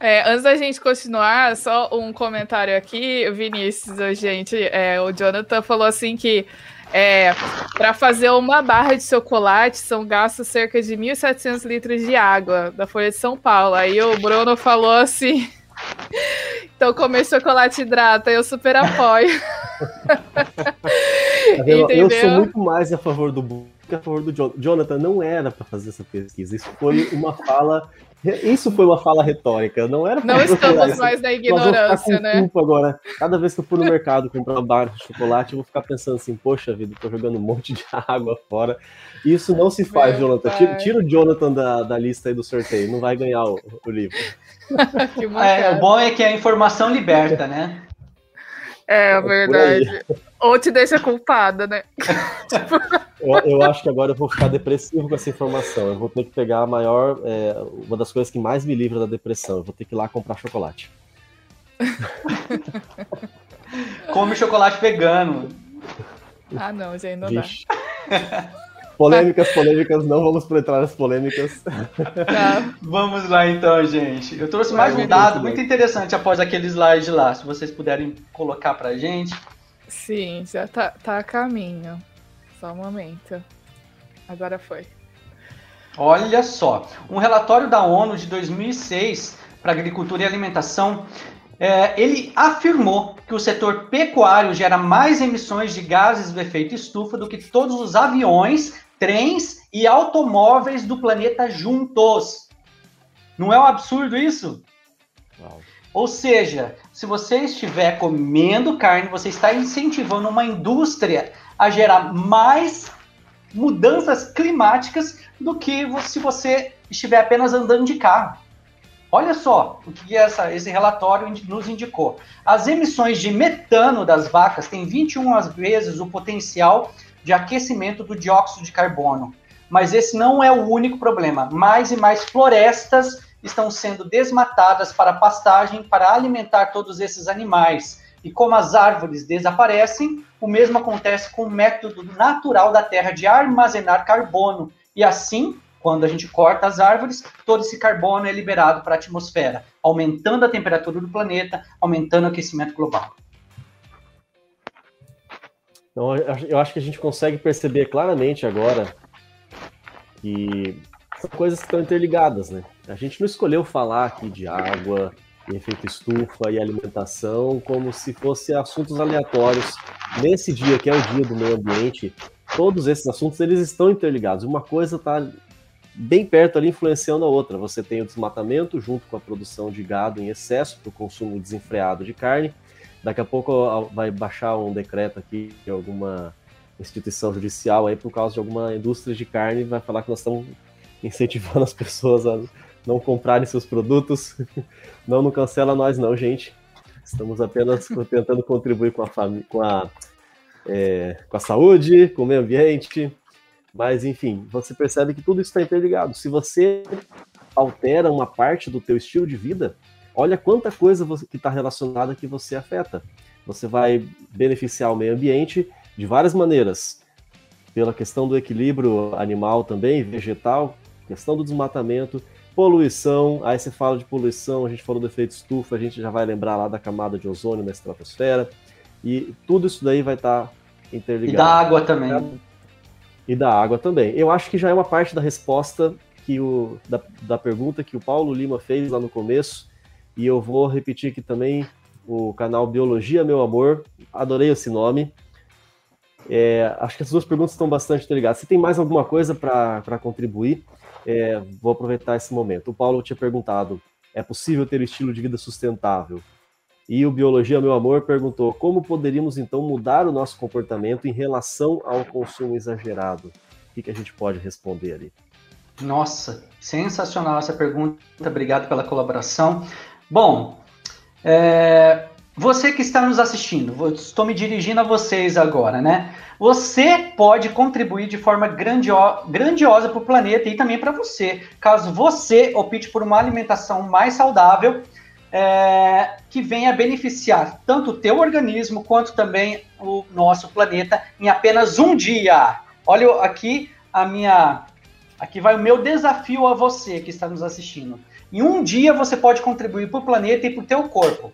É, antes da gente continuar, só um comentário aqui, Vinícius, gente, é, o Jonathan falou assim que é, para fazer uma barra de chocolate são gastos cerca de 1.700 litros de água da Folha de São Paulo. Aí o Bruno falou assim: então comer chocolate hidrata, eu super apoio. eu sou muito mais a favor do que a favor do Jonathan. Não era para fazer essa pesquisa. Isso foi uma fala isso foi uma fala retórica, não era Não estamos mais na ignorância, né? Culpa agora. Cada vez que eu for no mercado comprar uma barra de chocolate, eu vou ficar pensando assim, poxa vida, tô jogando um monte de água fora. Isso não se faz, Meu Jonathan. Tira, tira, o Jonathan da, da lista aí do sorteio, não vai ganhar o, o livro. é, o bom é que a informação liberta, né? É, é verdade. Ou te deixa culpada, né? eu, eu, acho que agora eu vou ficar depressivo com essa informação. Eu vou ter que pegar a maior. É, uma das coisas que mais me livra da depressão. Eu vou ter que ir lá comprar chocolate. Come chocolate vegano. Ah, não, já ainda não dá. Polêmicas, polêmicas, não vamos entrar nas polêmicas. Tá. Vamos lá então, gente. Eu trouxe mais um dado muito interessante após aquele slide lá, se vocês puderem colocar pra gente. Sim, já tá, tá a caminho. Só um momento. Agora foi. Olha só, um relatório da ONU de 2006 para agricultura e alimentação, é, ele afirmou que o setor pecuário gera mais emissões de gases do efeito estufa do que todos os aviões, trens e automóveis do planeta juntos. Não é um absurdo isso? Uau. Ou seja, se você estiver comendo carne, você está incentivando uma indústria a gerar mais mudanças climáticas do que se você estiver apenas andando de carro. Olha só o que essa, esse relatório nos indicou. As emissões de metano das vacas têm 21 vezes o potencial de aquecimento do dióxido de carbono. Mas esse não é o único problema. Mais e mais florestas estão sendo desmatadas para pastagem para alimentar todos esses animais. E como as árvores desaparecem, o mesmo acontece com o método natural da Terra de armazenar carbono. E assim, quando a gente corta as árvores, todo esse carbono é liberado para a atmosfera, aumentando a temperatura do planeta, aumentando o aquecimento global. Então, eu acho que a gente consegue perceber claramente agora que são coisas que estão interligadas, né? A gente não escolheu falar aqui de água, e efeito estufa e alimentação como se fossem assuntos aleatórios. Nesse dia, que é o dia do meio ambiente, todos esses assuntos eles estão interligados. Uma coisa está bem perto ali influenciando a outra. Você tem o desmatamento junto com a produção de gado em excesso para o consumo desenfreado de carne. Daqui a pouco vai baixar um decreto aqui de alguma instituição judicial aí por causa de alguma indústria de carne vai falar que nós estamos incentivando as pessoas a não comprarem seus produtos. Não, não cancela nós não, gente. Estamos apenas tentando contribuir com a, com a, é, com a saúde, com o meio ambiente. Mas, enfim, você percebe que tudo isso está interligado. Se você altera uma parte do teu estilo de vida, olha quanta coisa que está relacionada que você afeta. Você vai beneficiar o meio ambiente de várias maneiras. Pela questão do equilíbrio animal também, vegetal, questão do desmatamento, poluição, aí você fala de poluição, a gente falou do efeito estufa, a gente já vai lembrar lá da camada de ozônio na estratosfera, e tudo isso daí vai estar tá interligado. E da água também. E da água também. Eu acho que já é uma parte da resposta que o, da, da pergunta que o Paulo Lima fez lá no começo, e eu vou repetir aqui também o canal Biologia Meu Amor, adorei esse nome. É, acho que as duas perguntas estão bastante interligadas. Se tem mais alguma coisa para contribuir, é, vou aproveitar esse momento. O Paulo tinha perguntado: é possível ter estilo de vida sustentável? E o Biologia Meu Amor perguntou: como poderíamos então mudar o nosso comportamento em relação ao consumo exagerado? O que, que a gente pode responder ali? Nossa, sensacional essa pergunta. Obrigado pela colaboração. Bom, é, você que está nos assistindo, estou me dirigindo a vocês agora, né? Você pode contribuir de forma grandio grandiosa para o planeta e também para você, caso você opte por uma alimentação mais saudável, é, que venha beneficiar tanto o teu organismo quanto também o nosso planeta em apenas um dia. Olha aqui a minha, aqui vai o meu desafio a você que está nos assistindo. Em um dia você pode contribuir para o planeta e para o teu corpo.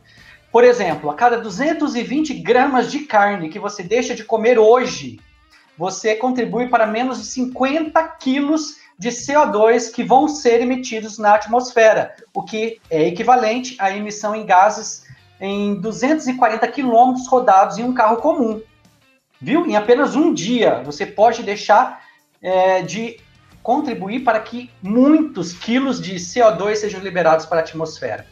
Por exemplo, a cada 220 gramas de carne que você deixa de comer hoje, você contribui para menos de 50 quilos de CO2 que vão ser emitidos na atmosfera, o que é equivalente à emissão em gases em 240 quilômetros rodados em um carro comum. Viu? Em apenas um dia, você pode deixar é, de contribuir para que muitos quilos de CO2 sejam liberados para a atmosfera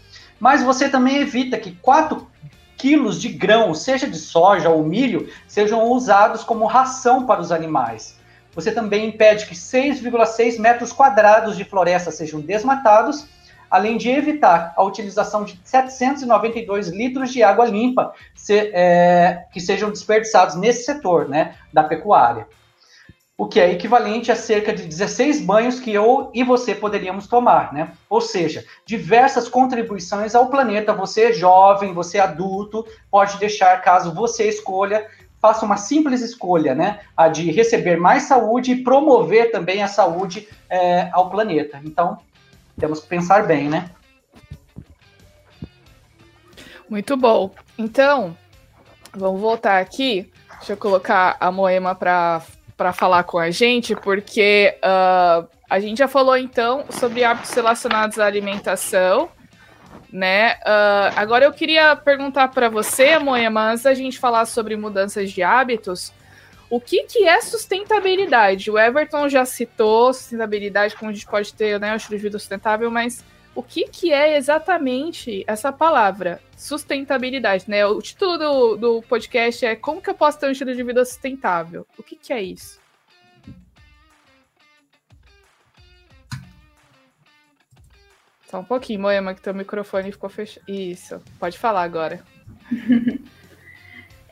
mas você também evita que 4 quilos de grão, seja de soja ou milho, sejam usados como ração para os animais. Você também impede que 6,6 metros quadrados de floresta sejam desmatados, além de evitar a utilização de 792 litros de água limpa se, é, que sejam desperdiçados nesse setor né, da pecuária o que é equivalente a cerca de 16 banhos que eu e você poderíamos tomar, né? Ou seja, diversas contribuições ao planeta. Você é jovem, você é adulto, pode deixar caso você escolha, faça uma simples escolha, né? A de receber mais saúde e promover também a saúde é, ao planeta. Então, temos que pensar bem, né? Muito bom. Então, vamos voltar aqui. Deixa eu colocar a Moema para para falar com a gente, porque uh, a gente já falou então sobre hábitos relacionados à alimentação, né? Uh, agora eu queria perguntar para você, Moema, antes da gente falar sobre mudanças de hábitos, o que, que é sustentabilidade? O Everton já citou sustentabilidade, como a gente pode ter né, o estilo de vida sustentável, mas o que, que é exatamente essa palavra, sustentabilidade, né? O título do, do podcast é Como que eu posso ter um estilo de vida sustentável? O que, que é isso? Só um pouquinho, Moema, que teu microfone ficou fechado. Isso, pode falar agora.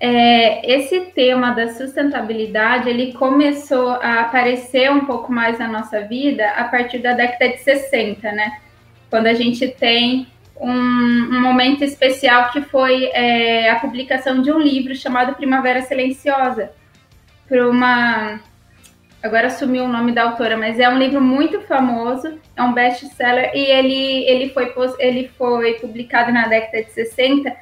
É, esse tema da sustentabilidade ele começou a aparecer um pouco mais na nossa vida a partir da década de 60, né? Quando a gente tem um, um momento especial que foi é, a publicação de um livro chamado Primavera Silenciosa, por uma. Agora sumiu o nome da autora, mas é um livro muito famoso, é um best-seller, e ele, ele, foi, ele foi publicado na década de 60,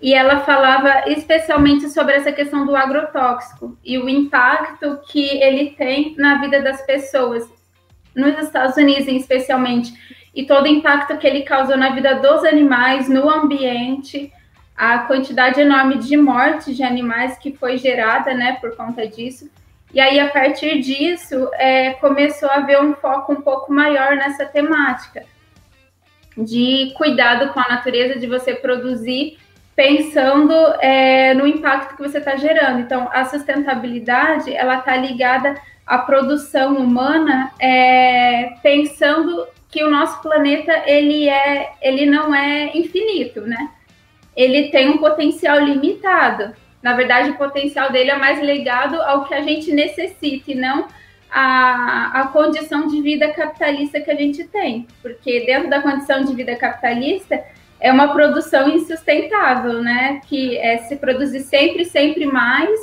e ela falava especialmente sobre essa questão do agrotóxico e o impacto que ele tem na vida das pessoas, nos Estados Unidos, especialmente, e todo o impacto que ele causou na vida dos animais, no ambiente, a quantidade enorme de mortes de animais que foi gerada, né, por conta disso. E aí, a partir disso, é, começou a haver um foco um pouco maior nessa temática de cuidado com a natureza, de você produzir pensando é, no impacto que você está gerando. Então, a sustentabilidade ela está ligada à produção humana, é, pensando que o nosso planeta ele é, ele não é infinito, né? Ele tem um potencial limitado. Na verdade, o potencial dele é mais ligado ao que a gente necessita e não a, a condição de vida capitalista que a gente tem. Porque dentro da condição de vida capitalista, é uma produção insustentável, né? Que é se produzir sempre, sempre mais,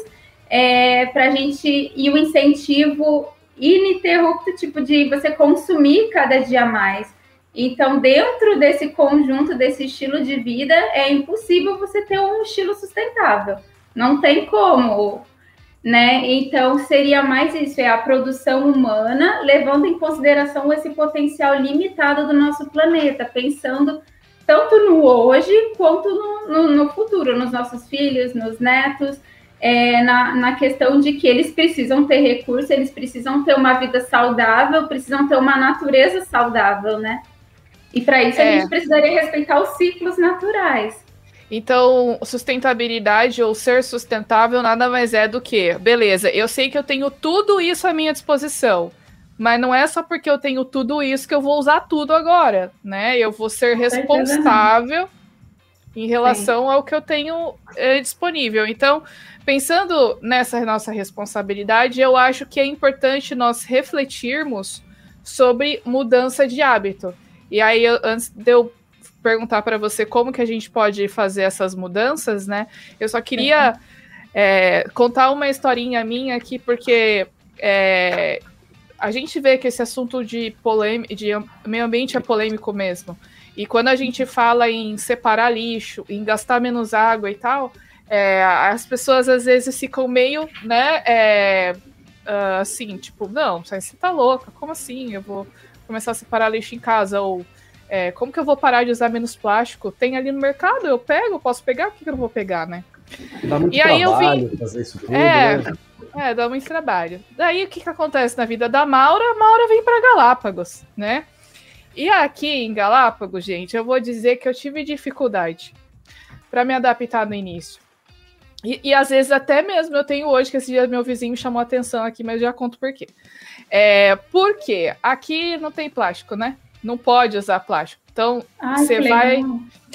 é, para a gente e o incentivo ininterrupto, tipo de você consumir cada dia mais. Então, dentro desse conjunto, desse estilo de vida, é impossível você ter um estilo sustentável. Não tem como, né? Então, seria mais isso, é a produção humana, levando em consideração esse potencial limitado do nosso planeta, pensando tanto no hoje quanto no, no, no futuro, nos nossos filhos, nos netos, é, na, na questão de que eles precisam ter recursos, eles precisam ter uma vida saudável, precisam ter uma natureza saudável, né? E para isso é. a gente precisaria respeitar os ciclos naturais. Então, sustentabilidade ou ser sustentável nada mais é do que, beleza, eu sei que eu tenho tudo isso à minha disposição. Mas não é só porque eu tenho tudo isso que eu vou usar tudo agora, né? Eu vou ser responsável em relação Sim. ao que eu tenho é, disponível. Então, pensando nessa nossa responsabilidade, eu acho que é importante nós refletirmos sobre mudança de hábito. E aí, antes de eu perguntar para você como que a gente pode fazer essas mudanças, né? Eu só queria é, contar uma historinha minha aqui, porque é, a gente vê que esse assunto de, de meio ambiente é polêmico mesmo. E quando a gente fala em separar lixo, em gastar menos água e tal, é, as pessoas às vezes ficam meio, né, é, uh, assim, tipo, não, você tá louca, como assim? Eu vou começar a separar lixo em casa? Ou é, como que eu vou parar de usar menos plástico? Tem ali no mercado, eu pego, posso pegar, por que eu não vou pegar, né? Dá muito e aí eu vim. Fazer isso tudo, é, né? É, dá muito trabalho. Daí o que, que acontece na vida da Maura? A Maura vem para Galápagos, né? E aqui em Galápagos, gente, eu vou dizer que eu tive dificuldade para me adaptar no início. E, e, às vezes até mesmo eu tenho hoje, que esse dia meu vizinho chamou atenção aqui, mas já conto por quê. É, porque aqui não tem plástico, né? Não pode usar plástico. Então, você vai.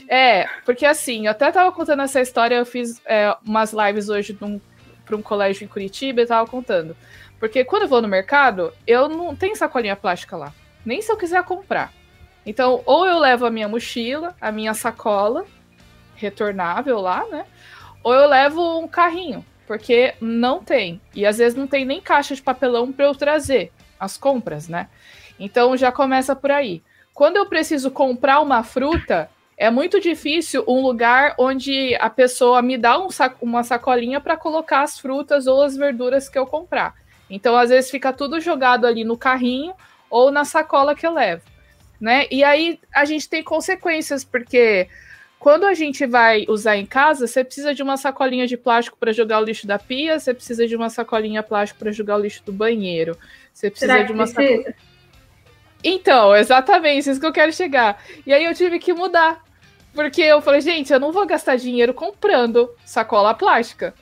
É, porque assim, eu até tava contando essa história, eu fiz é, umas lives hoje para um colégio em Curitiba e tava contando. Porque quando eu vou no mercado, eu não tenho sacolinha plástica lá. Nem se eu quiser comprar. Então, ou eu levo a minha mochila, a minha sacola retornável lá, né? Ou eu levo um carrinho, porque não tem. E às vezes não tem nem caixa de papelão para eu trazer as compras, né? Então já começa por aí. Quando eu preciso comprar uma fruta, é muito difícil um lugar onde a pessoa me dá um saco, uma sacolinha para colocar as frutas ou as verduras que eu comprar. Então, às vezes, fica tudo jogado ali no carrinho ou na sacola que eu levo. Né? E aí a gente tem consequências, porque quando a gente vai usar em casa, você precisa de uma sacolinha de plástico para jogar o lixo da pia, você precisa de uma sacolinha plástico para jogar o lixo do banheiro. Você precisa Será de uma sacolinha. Então, exatamente, isso que eu quero chegar. E aí eu tive que mudar. Porque eu falei, gente, eu não vou gastar dinheiro comprando sacola plástica.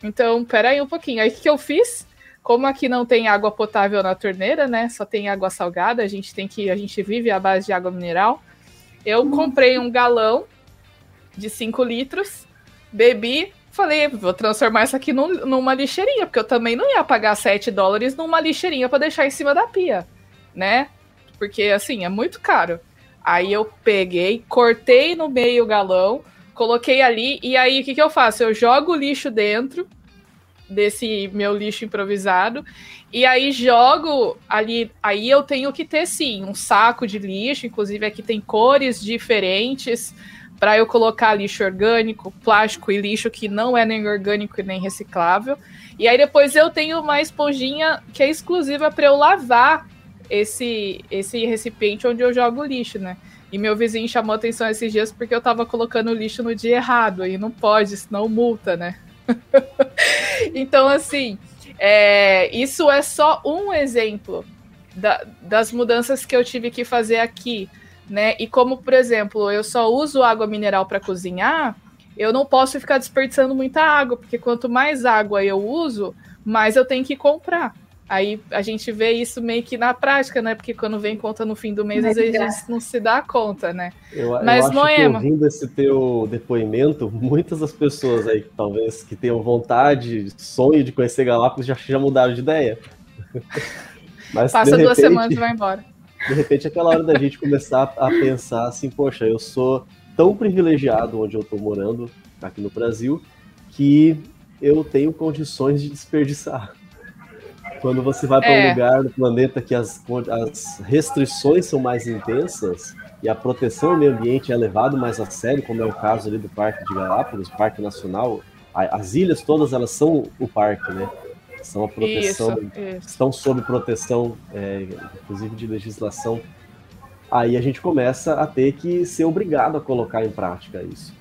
Então, peraí um pouquinho. Aí o que eu fiz? Como aqui não tem água potável na torneira, né? Só tem água salgada, a gente tem que. A gente vive à base de água mineral. Eu hum. comprei um galão de 5 litros, bebi, falei, vou transformar isso aqui num, numa lixeirinha, porque eu também não ia pagar 7 dólares numa lixeirinha para deixar em cima da pia, né? Porque assim, é muito caro. Aí eu peguei, cortei no meio o galão, coloquei ali, e aí o que, que eu faço? Eu jogo o lixo dentro desse meu lixo improvisado, e aí jogo ali. Aí eu tenho que ter sim um saco de lixo, inclusive aqui tem cores diferentes para eu colocar lixo orgânico, plástico e lixo que não é nem orgânico e nem reciclável. E aí depois eu tenho uma esponjinha que é exclusiva para eu lavar esse, esse recipiente onde eu jogo lixo, né? E meu vizinho chamou atenção esses dias porque eu tava colocando lixo no dia errado, e não pode, senão multa, né? então, assim, é, isso é só um exemplo da, das mudanças que eu tive que fazer aqui, né? E como, por exemplo, eu só uso água mineral para cozinhar, eu não posso ficar desperdiçando muita água, porque quanto mais água eu uso, mais eu tenho que comprar. Aí a gente vê isso meio que na prática, né? Porque quando vem conta no fim do mês, às vezes a gente não se dá conta, né? Eu, Mas, eu acho Moema... que ouvindo esse teu depoimento, muitas das pessoas aí, talvez, que tenham vontade, sonho de conhecer Galápagos, já, já mudaram de ideia. Mas, Passa duas repente, semanas e vai embora. De repente, aquela hora da gente começar a pensar assim, poxa, eu sou tão privilegiado onde eu estou morando, aqui no Brasil, que eu tenho condições de desperdiçar. Quando você vai para é. um lugar do planeta que as, as restrições são mais intensas e a proteção ao meio ambiente é levado mais a sério, como é o caso ali do Parque de Galápagos, Parque Nacional, as ilhas todas elas são o parque, né? São a proteção, isso, isso. estão sob proteção, é, inclusive de legislação. Aí a gente começa a ter que ser obrigado a colocar em prática isso.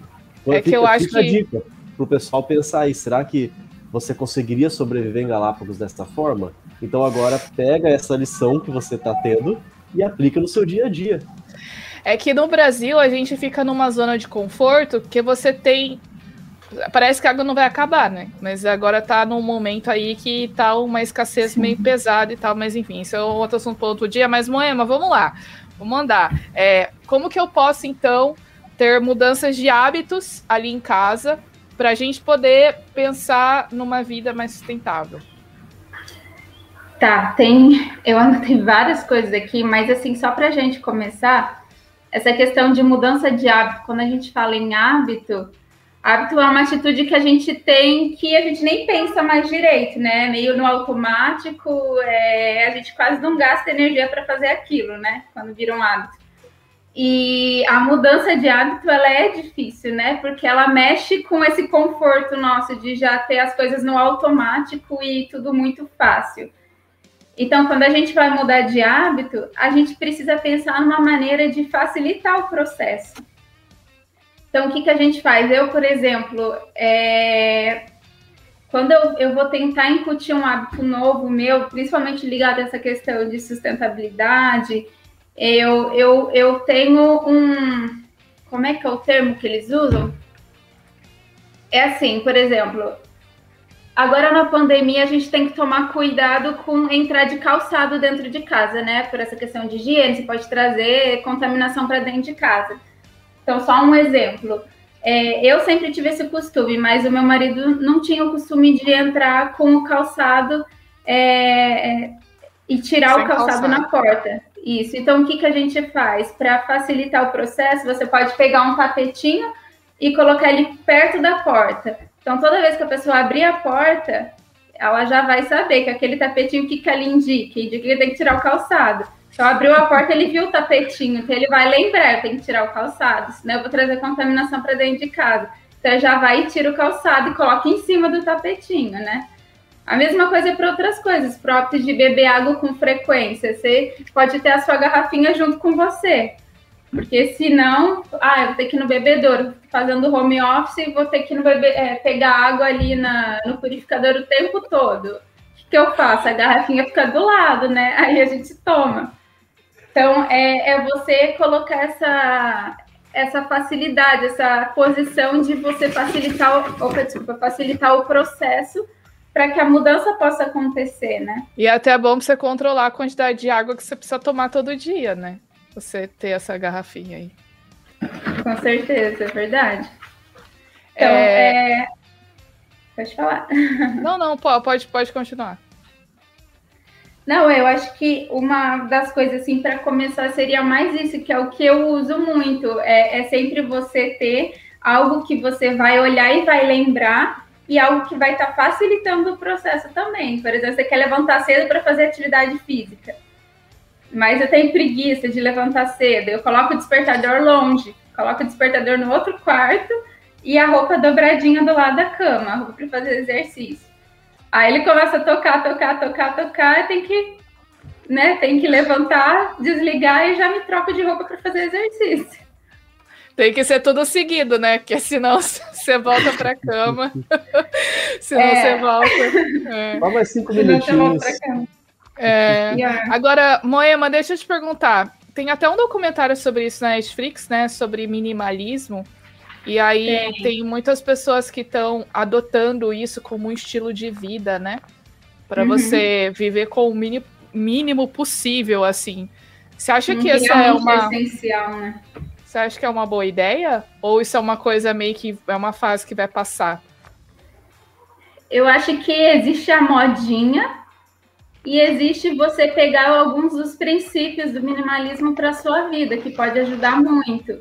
Então, é fica, que eu acho que. A dica para o pessoal pensar aí, será que você conseguiria sobreviver em Galápagos desta forma? Então agora pega essa lição que você está tendo e aplica no seu dia a dia. É que no Brasil a gente fica numa zona de conforto que você tem Parece que a água não vai acabar, né? Mas agora tá num momento aí que tá uma escassez Sim. meio pesada e tal, mas enfim, isso é outro assunto para outro dia. Mas, Moema, vamos lá, vamos mandar. É, como que eu posso, então, ter mudanças de hábitos ali em casa para a gente poder pensar numa vida mais sustentável? Tá, tem. Eu anotei várias coisas aqui, mas assim, só para a gente começar, essa questão de mudança de hábito, quando a gente fala em hábito, Hábito é uma atitude que a gente tem que a gente nem pensa mais direito, né? Meio no automático, é, a gente quase não gasta energia para fazer aquilo, né? Quando vira um hábito. E a mudança de hábito ela é difícil, né? Porque ela mexe com esse conforto nosso de já ter as coisas no automático e tudo muito fácil. Então, quando a gente vai mudar de hábito, a gente precisa pensar numa maneira de facilitar o processo. Então, o que, que a gente faz? Eu, por exemplo, é... quando eu, eu vou tentar incutir um hábito novo meu, principalmente ligado a essa questão de sustentabilidade, eu, eu, eu tenho um. Como é que é o termo que eles usam? É assim, por exemplo, agora na pandemia a gente tem que tomar cuidado com entrar de calçado dentro de casa, né? Por essa questão de higiene, você pode trazer contaminação para dentro de casa. Então, só um exemplo. É, eu sempre tive esse costume, mas o meu marido não tinha o costume de entrar com o calçado é, e tirar Sem o calçado, calçado, na porta. Isso. Então, o que, que a gente faz? Para facilitar o processo, você pode pegar um tapetinho e colocar ele perto da porta. Então, toda vez que a pessoa abrir a porta, ela já vai saber que aquele tapetinho, o que, que ele indica? Indica que tem que tirar o calçado. Então abriu a porta, ele viu o tapetinho, então ele vai lembrar, eu tenho que tirar o calçado, senão eu vou trazer contaminação para dentro de casa. Então já vai e tira o calçado e coloca em cima do tapetinho, né? A mesma coisa é para outras coisas, próprias de beber água com frequência. Você pode ter a sua garrafinha junto com você. Porque senão, ah, eu vou ter que ir no bebedouro, fazendo home office, vou ter que ir no bebe, é, pegar água ali na, no purificador o tempo todo. O que, que eu faço? A garrafinha fica do lado, né? Aí a gente toma. Então, é, é você colocar essa, essa facilidade, essa posição de você facilitar, opa, desculpa, facilitar o processo para que a mudança possa acontecer, né? E é até bom você controlar a quantidade de água que você precisa tomar todo dia, né? Você ter essa garrafinha aí. Com certeza, é verdade. Então, é... é... Pode falar. Não, não, pode, pode continuar. Não, eu acho que uma das coisas assim para começar seria mais isso, que é o que eu uso muito. É, é, sempre você ter algo que você vai olhar e vai lembrar e algo que vai estar tá facilitando o processo também. Por exemplo, você quer levantar cedo para fazer atividade física, mas eu tenho preguiça de levantar cedo. Eu coloco o despertador longe, coloco o despertador no outro quarto e a roupa dobradinha do lado da cama, a roupa para fazer exercício. Aí ele começa a tocar, tocar, tocar, tocar, e tem que né? Tem que levantar, desligar e já me troco de roupa para fazer exercício. Tem que ser tudo seguido, né? Porque senão você volta pra cama. senão é. você volta. É. Só mais cinco minutinhos. É. Agora, Moema, deixa eu te perguntar. Tem até um documentário sobre isso na Netflix, né? Sobre minimalismo. E aí tem, tem muitas pessoas que estão adotando isso como um estilo de vida, né? Para uhum. você viver com o mínimo, mínimo possível, assim. Você acha que essa é uma. Essencial, né? Você acha que é uma boa ideia? Ou isso é uma coisa meio que é uma fase que vai passar? Eu acho que existe a modinha e existe você pegar alguns dos princípios do minimalismo para sua vida, que pode ajudar muito.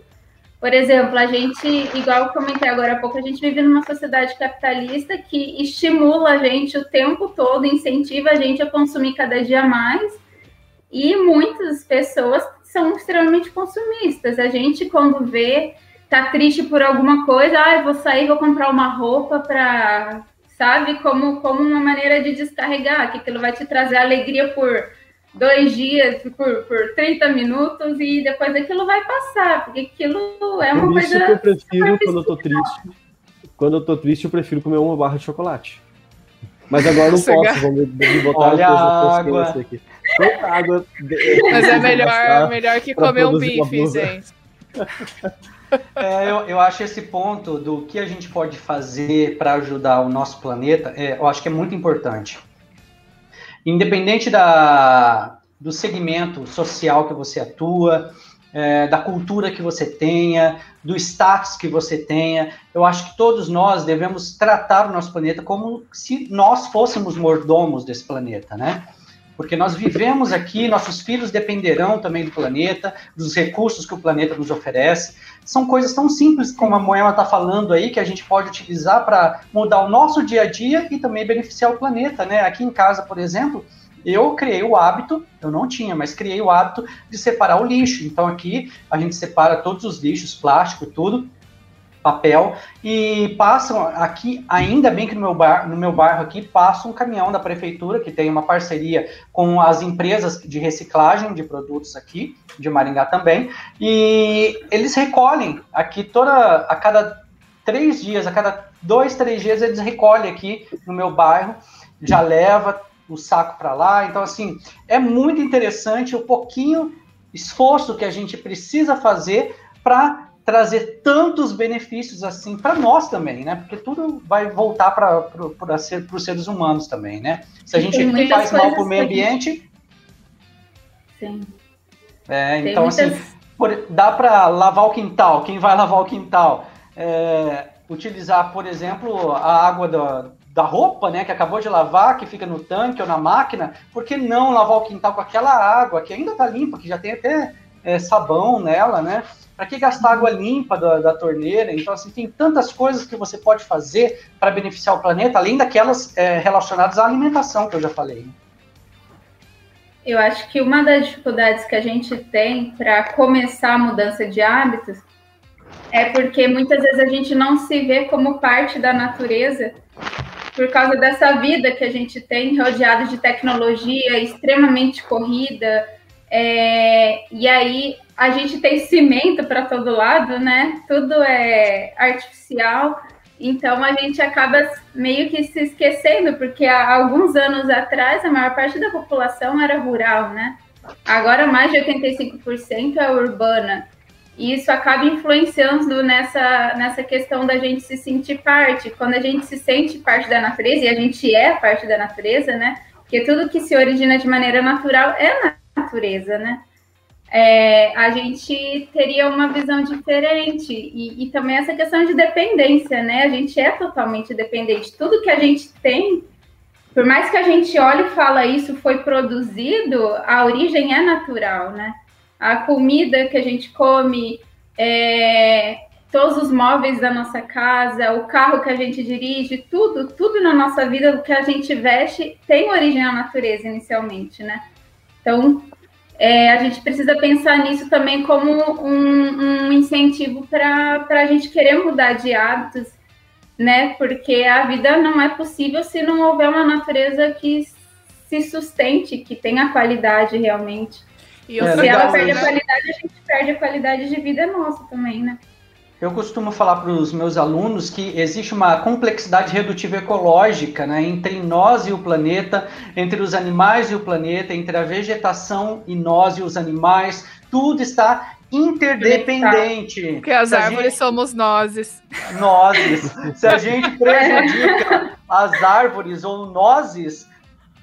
Por exemplo, a gente, igual eu comentei agora há pouco, a gente vive numa sociedade capitalista que estimula a gente o tempo todo, incentiva a gente a consumir cada dia mais. E muitas pessoas são extremamente consumistas. A gente, quando vê, tá triste por alguma coisa, ah, vou sair, vou comprar uma roupa para, sabe, como, como uma maneira de descarregar, que aquilo vai te trazer alegria por dois dias, por, por 30 minutos, e depois aquilo vai passar, porque aquilo é uma por isso coisa. Que eu prefiro quando eu tô triste. Quando eu tô triste, eu prefiro comer uma barra de chocolate. Mas agora não posso, vou me, me botar Olha a água. aqui. água. Mas é melhor, melhor que comer um bife, gente. É, eu, eu acho esse ponto do que a gente pode fazer para ajudar o nosso planeta, é, eu acho que é muito importante. Independente da, do segmento social que você atua, é, da cultura que você tenha, do status que você tenha. Eu acho que todos nós devemos tratar o nosso planeta como se nós fôssemos mordomos desse planeta, né? Porque nós vivemos aqui, nossos filhos dependerão também do planeta, dos recursos que o planeta nos oferece. São coisas tão simples como a Moema está falando aí, que a gente pode utilizar para mudar o nosso dia a dia e também beneficiar o planeta, né? Aqui em casa, por exemplo, eu criei o hábito, eu não tinha, mas criei o hábito de separar o lixo. Então aqui a gente separa todos os lixos, plástico, tudo, papel, e passam aqui, ainda bem que no meu, bar, no meu bairro aqui, passa um caminhão da prefeitura, que tem uma parceria com as empresas de reciclagem de produtos aqui, de Maringá também, e eles recolhem aqui toda, a cada três dias, a cada dois, três dias, eles recolhem aqui no meu bairro, já leva, o saco para lá. Então, assim, é muito interessante o pouquinho esforço que a gente precisa fazer para trazer tantos benefícios assim para nós também, né? Porque tudo vai voltar para ser, os seres humanos também, né? Se a gente faz mal para o meio ambiente. Sim. É, então, assim, muitas... assim, por, dá para lavar o quintal. Quem vai lavar o quintal? É, utilizar, por exemplo, a água do, da roupa, né, que acabou de lavar, que fica no tanque ou na máquina, por que não lavar o quintal com aquela água que ainda está limpa, que já tem até é, sabão nela, né? Para que gastar água limpa da, da, torneira? Então, assim, tem tantas coisas que você pode fazer para beneficiar o planeta, além daquelas é, relacionadas à alimentação que eu já falei. Eu acho que uma das dificuldades que a gente tem para começar a mudança de hábitos é porque muitas vezes a gente não se vê como parte da natureza por causa dessa vida que a gente tem, rodeado de tecnologia extremamente corrida, é, e aí a gente tem cimento para todo lado, né? Tudo é artificial, então a gente acaba meio que se esquecendo, porque há alguns anos atrás a maior parte da população era rural, né? Agora mais de 85% é urbana. E isso acaba influenciando nessa, nessa questão da gente se sentir parte. Quando a gente se sente parte da natureza, e a gente é parte da natureza, né? Porque tudo que se origina de maneira natural é natureza, né? É, a gente teria uma visão diferente. E, e, também essa questão de dependência, né? A gente é totalmente dependente. Tudo que a gente tem, por mais que a gente olhe e fala isso foi produzido, a origem é natural, né? a comida que a gente come, é, todos os móveis da nossa casa, o carro que a gente dirige, tudo, tudo na nossa vida, o que a gente veste, tem origem na natureza inicialmente, né? Então, é, a gente precisa pensar nisso também como um, um incentivo para a gente querer mudar de hábitos, né? Porque a vida não é possível se não houver uma natureza que se sustente, que tenha qualidade realmente. E Se ela perde a né? qualidade, a gente perde a qualidade de vida nossa também, né? Eu costumo falar para os meus alunos que existe uma complexidade redutiva ecológica né, entre nós e o planeta, entre os animais e o planeta, entre a vegetação e nós e os animais. Tudo está interdependente. Porque as Se árvores somos nozes. nozes. Se a gente prejudica as árvores ou nozes,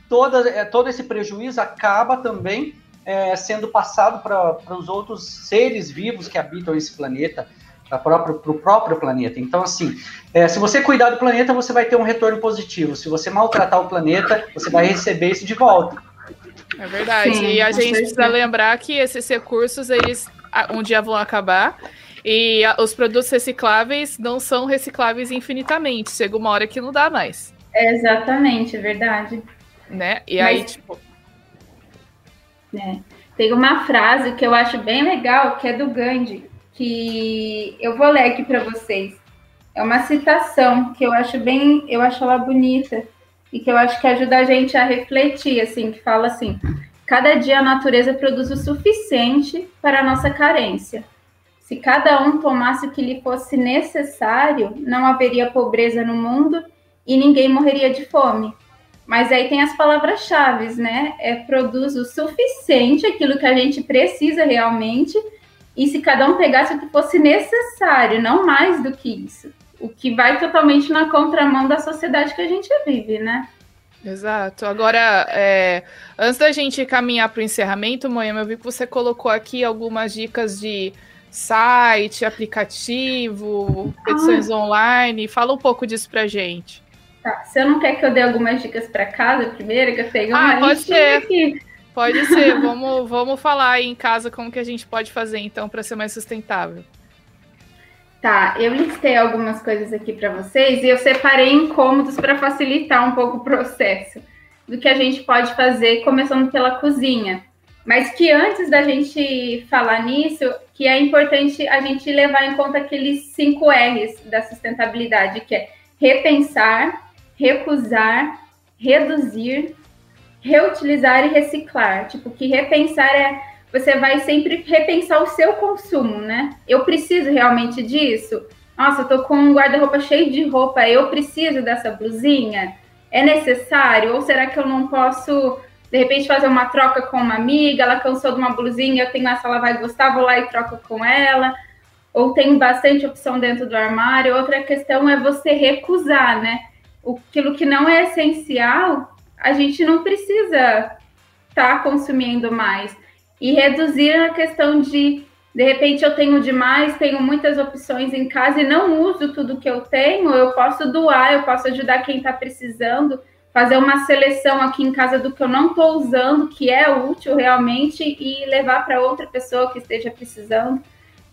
toda, é, todo esse prejuízo acaba também é, sendo passado para os outros seres vivos que habitam esse planeta, para o próprio, pro próprio planeta. Então, assim, é, se você cuidar do planeta, você vai ter um retorno positivo. Se você maltratar o planeta, você vai receber isso de volta. É verdade. Sim, e a gente certeza. precisa lembrar que esses recursos, eles ah, um dia vão acabar. E ah, os produtos recicláveis não são recicláveis infinitamente. Chega uma hora que não dá mais. É exatamente, é verdade. Né? E Mas- aí, tipo, né? Tem uma frase que eu acho bem legal, que é do Gandhi, que eu vou ler aqui para vocês. É uma citação que eu acho bem, eu acho ela bonita e que eu acho que ajuda a gente a refletir, assim, que fala assim: cada dia a natureza produz o suficiente para a nossa carência. Se cada um tomasse o que lhe fosse necessário, não haveria pobreza no mundo e ninguém morreria de fome. Mas aí tem as palavras-chave, né? É produz o suficiente, aquilo que a gente precisa realmente, e se cada um pegasse o que fosse necessário, não mais do que isso. O que vai totalmente na contramão da sociedade que a gente vive, né? Exato. Agora, é, antes da gente caminhar para o encerramento, Moema, eu vi que você colocou aqui algumas dicas de site, aplicativo, edições online. Fala um pouco disso pra gente. Tá, você não quer que eu dê algumas dicas para casa primeiro, que eu tenho Ah, uma pode listinha ser. aqui. Pode ser, vamos, vamos falar aí em casa como que a gente pode fazer então para ser mais sustentável. Tá, eu listei algumas coisas aqui para vocês e eu separei em cômodos para facilitar um pouco o processo do que a gente pode fazer, começando pela cozinha. Mas que antes da gente falar nisso, que é importante a gente levar em conta aqueles cinco R's da sustentabilidade, que é repensar, recusar, reduzir, reutilizar e reciclar. Tipo, que repensar é você vai sempre repensar o seu consumo, né? Eu preciso realmente disso? Nossa, eu tô com um guarda-roupa cheio de roupa, eu preciso dessa blusinha? É necessário? Ou será que eu não posso, de repente, fazer uma troca com uma amiga? Ela cansou de uma blusinha, eu tenho essa, ela vai gostar, vou lá e troco com ela. Ou tem bastante opção dentro do armário. Outra questão é você recusar, né? Aquilo que não é essencial, a gente não precisa estar consumindo mais e reduzir a questão de de repente eu tenho demais, tenho muitas opções em casa e não uso tudo que eu tenho, eu posso doar, eu posso ajudar quem está precisando, fazer uma seleção aqui em casa do que eu não estou usando, que é útil realmente, e levar para outra pessoa que esteja precisando.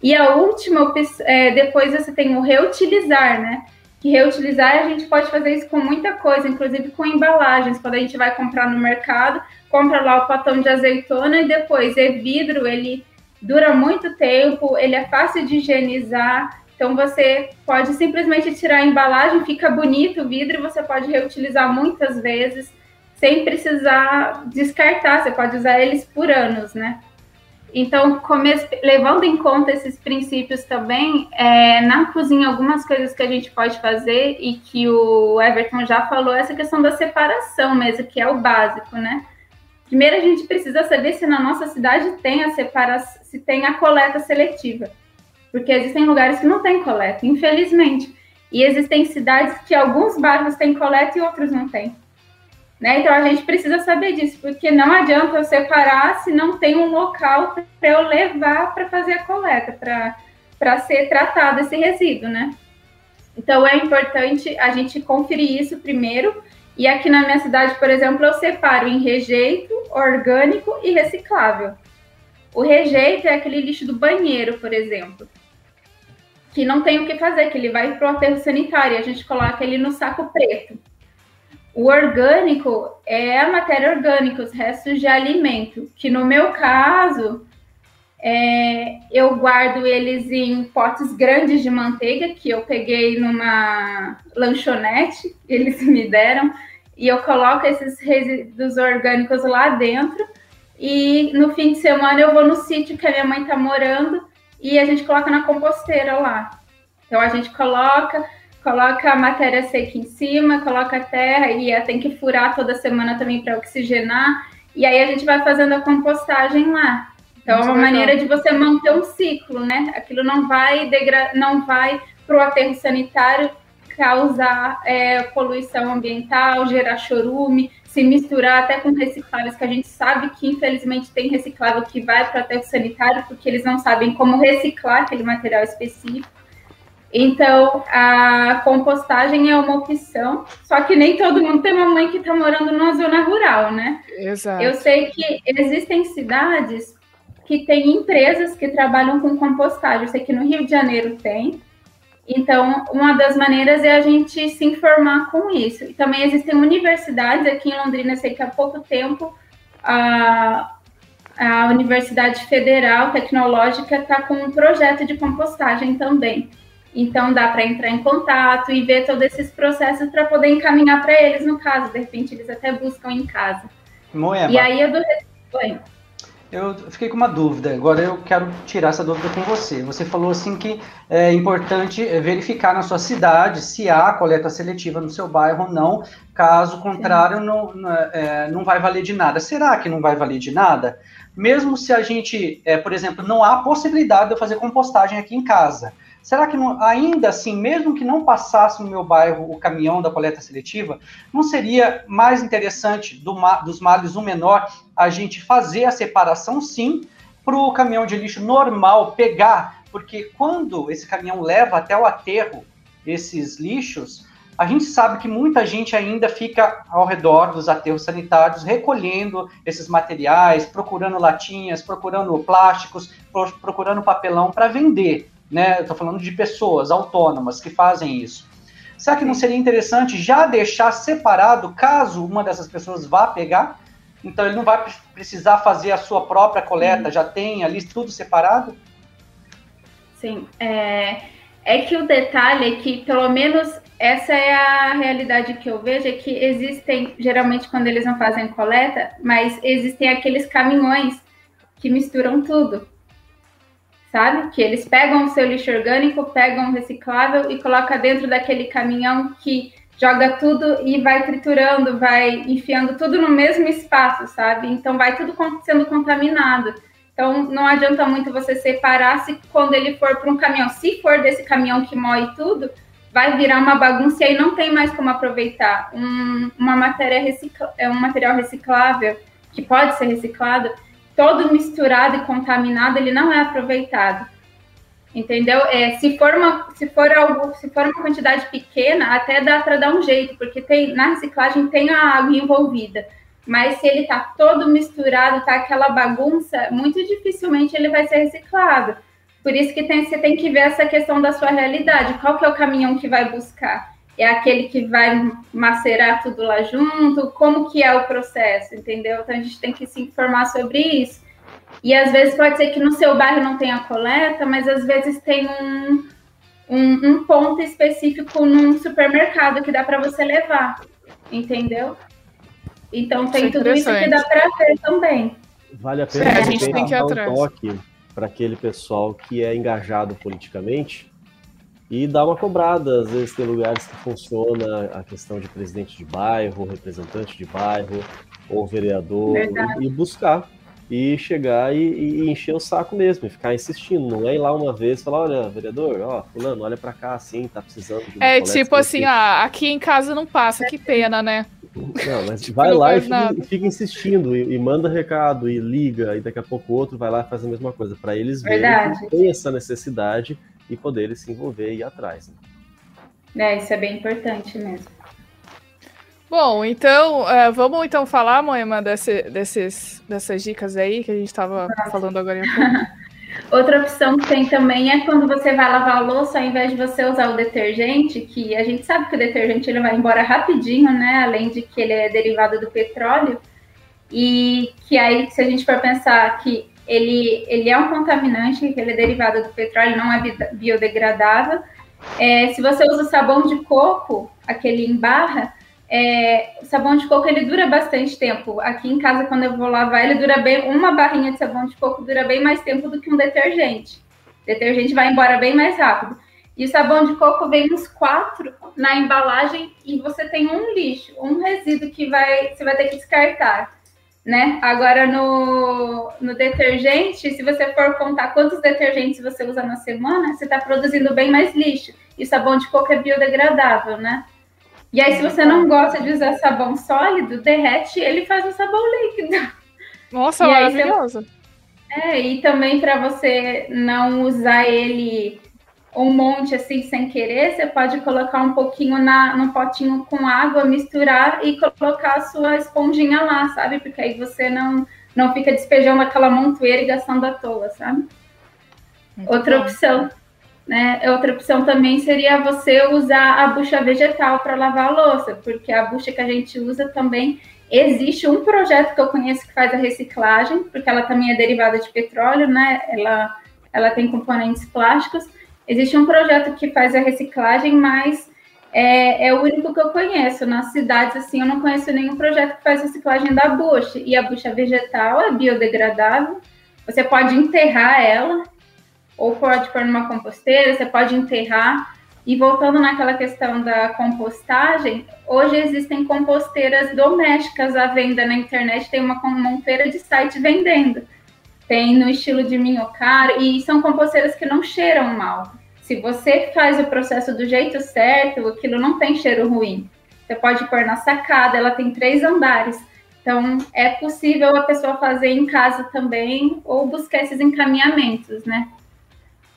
E a última, é, depois você tem o reutilizar, né? Que reutilizar a gente pode fazer isso com muita coisa, inclusive com embalagens. Quando a gente vai comprar no mercado, compra lá o potão de azeitona e depois é vidro, ele dura muito tempo, ele é fácil de higienizar. Então você pode simplesmente tirar a embalagem, fica bonito o vidro você pode reutilizar muitas vezes sem precisar descartar. Você pode usar eles por anos, né? Então, levando em conta esses princípios também, é, na cozinha, algumas coisas que a gente pode fazer e que o Everton já falou, essa questão da separação mesmo, que é o básico, né? Primeiro, a gente precisa saber se na nossa cidade tem a separação, se tem a coleta seletiva. Porque existem lugares que não tem coleta, infelizmente. E existem cidades que alguns bairros têm coleta e outros não têm. Né? Então a gente precisa saber disso, porque não adianta eu separar se não tem um local para eu levar para fazer a coleta, para ser tratado esse resíduo, né? Então é importante a gente conferir isso primeiro. E aqui na minha cidade, por exemplo, eu separo em rejeito, orgânico e reciclável. O rejeito é aquele lixo do banheiro, por exemplo, que não tem o que fazer, que ele vai para o aterro sanitário, a gente coloca ele no saco preto. O orgânico é a matéria orgânica, os restos de alimento, que no meu caso, é, eu guardo eles em potes grandes de manteiga, que eu peguei numa lanchonete, eles me deram. e eu coloco esses resíduos orgânicos lá dentro. E no fim de semana eu vou no sítio que a minha mãe está morando e a gente coloca na composteira lá. Então a gente coloca, coloca a matéria seca em cima, coloca a terra e tem que furar toda semana também para oxigenar. E aí a gente vai fazendo a compostagem lá. Então Muito é uma legal. maneira de você manter um ciclo, né? Aquilo não vai degra não vai para o aterro sanitário causar é, poluição ambiental, gerar chorume, se misturar até com recicláveis, que a gente sabe que infelizmente tem reciclável que vai para o aterro sanitário, porque eles não sabem como reciclar aquele material específico. Então, a compostagem é uma opção, só que nem todo mundo tem uma mãe que está morando numa zona rural, né? Exato. Eu sei que existem cidades que têm empresas que trabalham com compostagem. Eu sei que no Rio de Janeiro tem, então, uma das maneiras é a gente se informar com isso. E também existem universidades, aqui em Londrina, sei que há pouco tempo a, a Universidade Federal Tecnológica está com um projeto de compostagem também. Então, dá para entrar em contato e ver todos esses processos para poder encaminhar para eles, no caso. De repente, eles até buscam em casa. Moema. E aí eu dou. Oi. Eu fiquei com uma dúvida, agora eu quero tirar essa dúvida com você. Você falou assim que é importante verificar na sua cidade se há coleta seletiva no seu bairro ou não, caso contrário, não, é, não vai valer de nada. Será que não vai valer de nada? Mesmo se a gente, é, por exemplo, não há possibilidade de eu fazer compostagem aqui em casa. Será que não, ainda assim, mesmo que não passasse no meu bairro o caminhão da coleta seletiva, não seria mais interessante do, dos males um menor a gente fazer a separação, sim, para o caminhão de lixo normal pegar? Porque quando esse caminhão leva até o aterro esses lixos, a gente sabe que muita gente ainda fica ao redor dos aterros sanitários recolhendo esses materiais, procurando latinhas, procurando plásticos, procurando papelão para vender né? Estou falando de pessoas autônomas que fazem isso. Será que não seria interessante já deixar separado caso uma dessas pessoas vá pegar? Então ele não vai precisar fazer a sua própria coleta, já tem ali tudo separado? Sim, é, é que o detalhe é que pelo menos essa é a realidade que eu vejo, é que existem, geralmente quando eles não fazem coleta, mas existem aqueles caminhões que misturam tudo sabe? Que eles pegam o seu lixo orgânico, pegam o reciclável e coloca dentro daquele caminhão que joga tudo e vai triturando, vai enfiando tudo no mesmo espaço, sabe? Então vai tudo sendo contaminado. Então não adianta muito você separar se quando ele for para um caminhão, se for desse caminhão que moe tudo, vai virar uma bagunça e aí não tem mais como aproveitar. Um, uma matéria recicla, é um material reciclável que pode ser reciclado, todo misturado e contaminado, ele não é aproveitado. Entendeu? É, se for uma se for algo, se for uma quantidade pequena, até dá para dar um jeito, porque tem na reciclagem tem a água envolvida. Mas se ele está todo misturado, tá aquela bagunça, muito dificilmente ele vai ser reciclado. Por isso que tem, você tem que ver essa questão da sua realidade. Qual que é o caminhão que vai buscar? É aquele que vai macerar tudo lá junto? Como que é o processo, entendeu? Então a gente tem que se informar sobre isso. E às vezes pode ser que no seu bairro não tenha coleta, mas às vezes tem um, um, um ponto específico num supermercado que dá para você levar, entendeu? Então tem isso é tudo isso que dá para ver também. Vale a pena é, a gente tem que dar um toque para aquele pessoal que é engajado politicamente e dá uma cobrada. Às vezes tem lugares que funciona a questão de presidente de bairro, representante de bairro, ou vereador, e, e, buscar. E chegar e, e, encher o saco mesmo, e ficar insistindo. Não é ir lá uma vez e falar: olha, vereador, ó, fulano, olha pra cá assim, tá precisando de É tipo assim, ah, aqui em casa não passa, que pena, né? Não, mas vai lá e fica, fica, insistindo e, e, manda recado e liga, e daqui a pouco o outro vai lá e faz a mesma coisa, para eles verem que tem essa necessidade e poder se envolver e ir atrás. Né? É, isso é bem importante mesmo. Bom, então, uh, vamos então falar, Moema, desse, desses, dessas dicas aí que a gente estava falando agora em pouco. Outra opção que tem também é quando você vai lavar a louça, ao invés de você usar o detergente, que a gente sabe que o detergente ele vai embora rapidinho, né? Além de que ele é derivado do petróleo. E que aí, se a gente for pensar que ele, ele é um contaminante, ele é derivado do petróleo, não é biodegradável. É, se você usa sabão de coco, aquele em barra, é, sabão de coco ele dura bastante tempo. Aqui em casa, quando eu vou lavar, ele dura bem. Uma barrinha de sabão de coco dura bem mais tempo do que um detergente. O detergente vai embora bem mais rápido. E o sabão de coco vem uns quatro na embalagem e você tem um lixo, um resíduo que vai, você vai ter que descartar. Né? Agora no, no detergente, se você for contar quantos detergentes você usa na semana, você está produzindo bem mais lixo. E sabão de coco é biodegradável, né? E aí, se você não gosta de usar sabão sólido, derrete ele e faz um sabão líquido. Nossa, e maravilhoso. Aí, é, e também para você não usar ele um monte assim sem querer, você pode colocar um pouquinho na, no potinho com água, misturar e colocar a sua esponjinha lá, sabe? Porque aí você não, não fica despejando aquela montoeira e gastando à toa, sabe? Muito Outra bom. opção né? Outra opção também seria você usar a bucha vegetal para lavar a louça, porque a bucha que a gente usa também existe um projeto que eu conheço que faz a reciclagem, porque ela também é derivada de petróleo, né? Ela, ela tem componentes plásticos. Existe um projeto que faz a reciclagem, mas é, é, o único que eu conheço. Nas cidades, assim, eu não conheço nenhum projeto que faz reciclagem da bucha. E a bucha vegetal é biodegradável. Você pode enterrar ela ou pode pôr numa composteira, você pode enterrar. E voltando naquela questão da compostagem, hoje existem composteiras domésticas à venda na internet, tem uma monteira de site vendendo. Tem no estilo de minhocar, e são composteiras que não cheiram mal. Se você faz o processo do jeito certo, aquilo não tem cheiro ruim. Você pode pôr na sacada, ela tem três andares. Então, é possível a pessoa fazer em casa também, ou buscar esses encaminhamentos, né?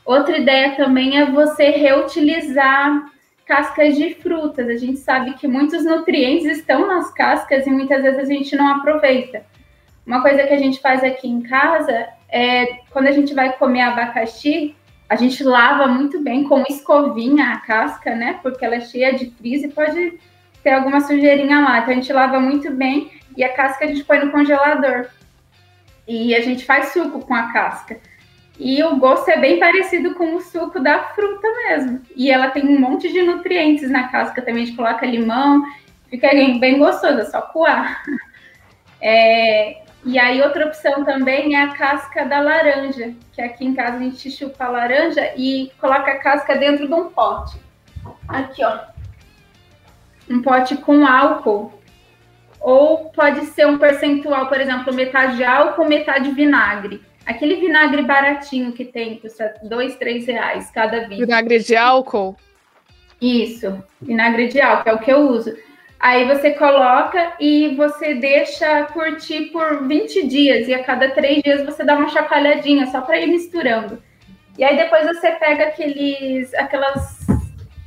Outra ideia também é você reutilizar cascas de frutas. A gente sabe que muitos nutrientes estão nas cascas e muitas vezes a gente não aproveita. Uma coisa que a gente faz aqui em casa é quando a gente vai comer abacaxi, a gente lava muito bem com escovinha a casca, né? Porque ela é cheia de frizz e pode ter alguma sujeirinha lá. Então a gente lava muito bem e a casca a gente põe no congelador. E a gente faz suco com a casca. E o gosto é bem parecido com o suco da fruta mesmo. E ela tem um monte de nutrientes na casca também. A gente coloca limão, fica bem gostoso, é só coar. É, e aí, outra opção também é a casca da laranja, que aqui em casa a gente chupa a laranja e coloca a casca dentro de um pote. Aqui, ó. Um pote com álcool. Ou pode ser um percentual, por exemplo, metade álcool, metade vinagre. Aquele vinagre baratinho que tem, custa dois, três reais cada vinho. Vinagre de álcool? Isso, vinagre de álcool, é o que eu uso. Aí você coloca e você deixa curtir por 20 dias, e a cada três dias você dá uma chacoalhadinha, só para ir misturando. E aí depois você pega aqueles aquelas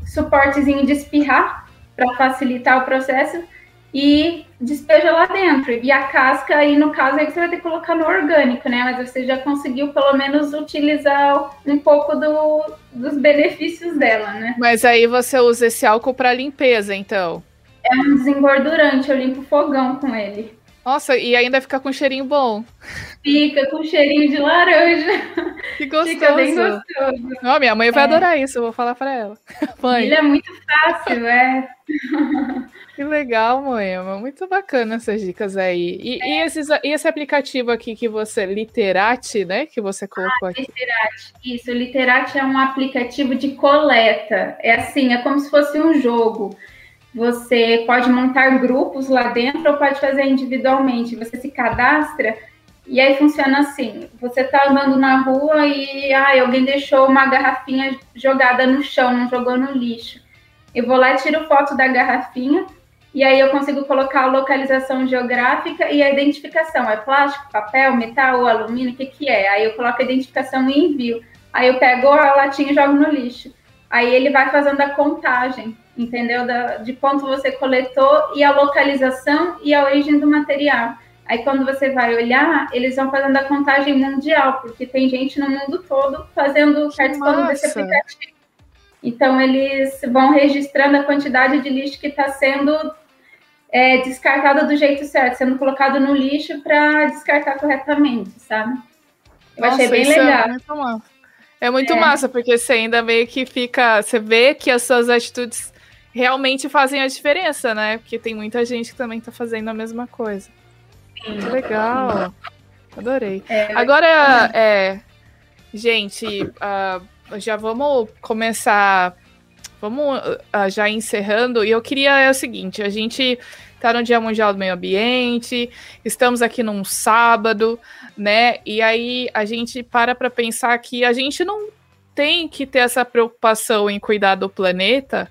suportezinho de espirrar para facilitar o processo e despeja lá dentro. E a casca, aí no caso, aí você vai ter que colocar no orgânico, né? Mas você já conseguiu pelo menos utilizar um pouco do, dos benefícios dela, né? Mas aí você usa esse álcool para limpeza, então? É um desengordurante, eu limpo fogão com ele. Nossa, e ainda fica com cheirinho bom. Fica com cheirinho de laranja. Que gostoso. Fica bem gostoso. Não, minha mãe vai é. adorar isso, eu vou falar para ela. Mãe. Ele é muito fácil, é. Que legal, Moema. Muito bacana essas dicas aí. E, é. e, esses, e esse aplicativo aqui que você, Literate, né? Que você colocou ah, aqui. Literate, isso. Literate é um aplicativo de coleta. É assim, é como se fosse um jogo. Você pode montar grupos lá dentro ou pode fazer individualmente. Você se cadastra e aí funciona assim: você tá andando na rua e ah, alguém deixou uma garrafinha jogada no chão, não jogou no lixo. Eu vou lá e tiro foto da garrafinha e aí eu consigo colocar a localização geográfica e a identificação. É plástico, papel, metal, alumínio, o que, que é? Aí eu coloco a identificação e envio. Aí eu pego a latinha e jogo no lixo. Aí ele vai fazendo a contagem, entendeu? Da, de quanto você coletou e a localização e a origem do material. Aí quando você vai olhar, eles vão fazendo a contagem mundial, porque tem gente no mundo todo fazendo, participando desse aplicativo. Então eles vão registrando a quantidade de lixo que está sendo é, descartado do jeito certo, sendo colocado no lixo para descartar corretamente, sabe? Eu Nossa, achei bem é legal. É muito massa. É muito é. massa, porque você ainda meio que fica. Você vê que as suas atitudes realmente fazem a diferença, né? Porque tem muita gente que também está fazendo a mesma coisa. Muito legal. Adorei. É, Agora, é, gente, uh, já vamos começar. Vamos uh, já encerrando. E eu queria é o seguinte: a gente está no Dia Mundial do Meio Ambiente, estamos aqui num sábado, né? E aí a gente para para pensar que a gente não tem que ter essa preocupação em cuidar do planeta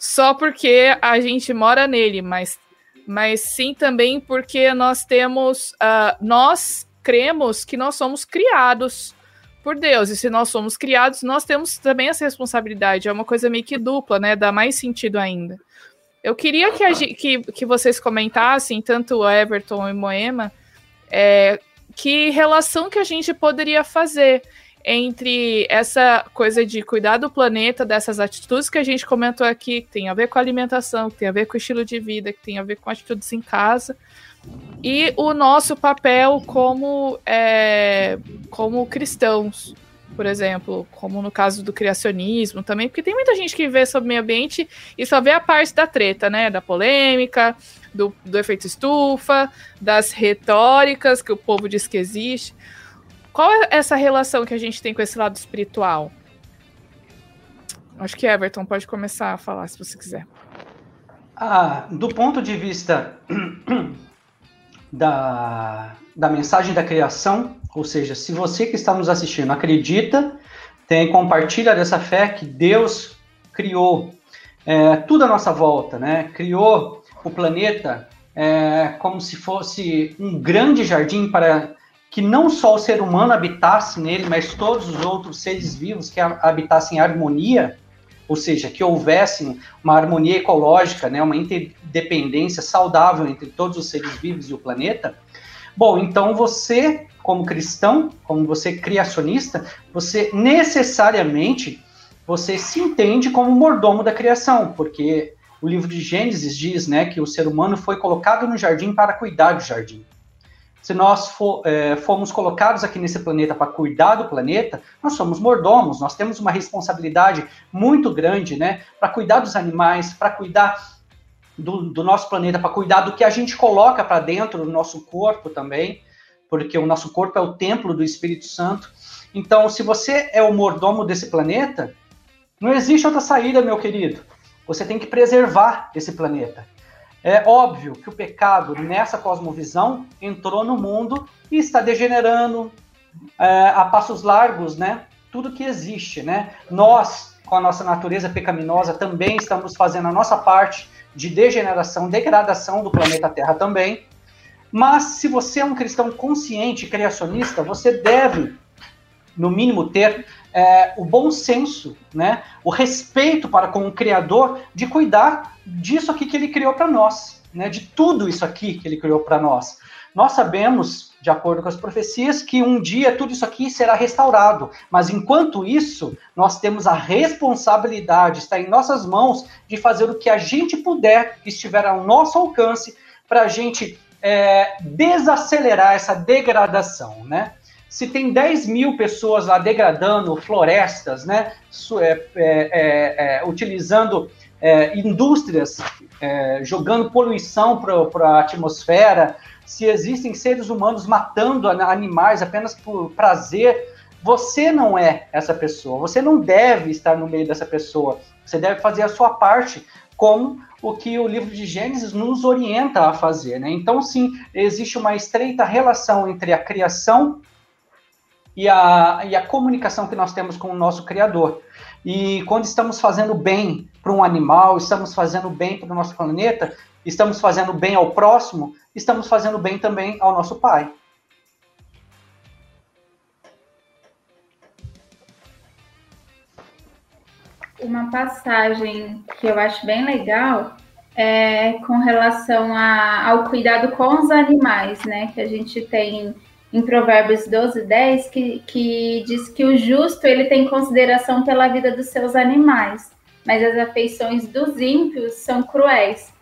só porque a gente mora nele, mas, mas sim também porque nós temos, uh, nós cremos que nós somos criados por Deus, e se nós somos criados, nós temos também essa responsabilidade, é uma coisa meio que dupla, né? Dá mais sentido ainda. Eu queria que, a, que, que vocês comentassem, tanto o Everton e Moema, é, que relação que a gente poderia fazer entre essa coisa de cuidar do planeta, dessas atitudes que a gente comentou aqui, que tem a ver com alimentação, que tem a ver com estilo de vida, que tem a ver com atitudes em casa, e o nosso papel como, é, como cristãos por exemplo, como no caso do criacionismo também, porque tem muita gente que vê sobre meio ambiente e só vê a parte da treta, né? Da polêmica, do, do efeito estufa, das retóricas que o povo diz que existe. Qual é essa relação que a gente tem com esse lado espiritual? Acho que Everton pode começar a falar se você quiser. Ah, do ponto de vista da, da mensagem da criação, ou seja, se você que está nos assistindo acredita, tem compartilha dessa fé que Deus criou é, tudo à nossa volta, né? Criou o planeta é, como se fosse um grande jardim para que não só o ser humano habitasse nele, mas todos os outros seres vivos que habitassem em harmonia, ou seja, que houvesse uma harmonia ecológica, né, uma interdependência saudável entre todos os seres vivos e o planeta. Bom, então você como cristão, como você criacionista, você necessariamente você se entende como mordomo da criação, porque o livro de Gênesis diz, né, que o ser humano foi colocado no jardim para cuidar do jardim. Se nós for, é, fomos colocados aqui nesse planeta para cuidar do planeta, nós somos mordomos, nós temos uma responsabilidade muito grande, né, para cuidar dos animais, para cuidar do, do nosso planeta, para cuidar do que a gente coloca para dentro do nosso corpo também porque o nosso corpo é o templo do Espírito Santo. Então, se você é o mordomo desse planeta, não existe outra saída, meu querido. Você tem que preservar esse planeta. É óbvio que o pecado nessa cosmovisão entrou no mundo e está degenerando é, a passos largos, né? Tudo que existe, né? Nós, com a nossa natureza pecaminosa, também estamos fazendo a nossa parte de degeneração, degradação do planeta Terra também. Mas se você é um cristão consciente, criacionista, você deve, no mínimo, ter é, o bom senso, né, o respeito para com o Criador de cuidar disso aqui que ele criou para nós, né, de tudo isso aqui que ele criou para nós. Nós sabemos, de acordo com as profecias, que um dia tudo isso aqui será restaurado, mas enquanto isso, nós temos a responsabilidade, está em nossas mãos, de fazer o que a gente puder, que estiver ao nosso alcance, para a gente é, desacelerar essa degradação, né? Se tem 10 mil pessoas lá degradando florestas, né? É, é, é, é, utilizando é, indústrias, jogando poluição para a atmosfera, se existem seres humanos matando animais apenas por prazer, você não é essa pessoa. Você não deve estar no meio dessa pessoa. Você deve fazer a sua parte como o que o livro de Gênesis nos orienta a fazer. Né? Então, sim, existe uma estreita relação entre a criação e a, e a comunicação que nós temos com o nosso Criador. E quando estamos fazendo bem para um animal, estamos fazendo bem para o nosso planeta, estamos fazendo bem ao próximo, estamos fazendo bem também ao nosso Pai. uma passagem que eu acho bem legal é com relação a, ao cuidado com os animais, né? Que a gente tem em Provérbios 12, 10, que, que diz que o justo ele tem consideração pela vida dos seus animais, mas as afeições dos ímpios são cruéis.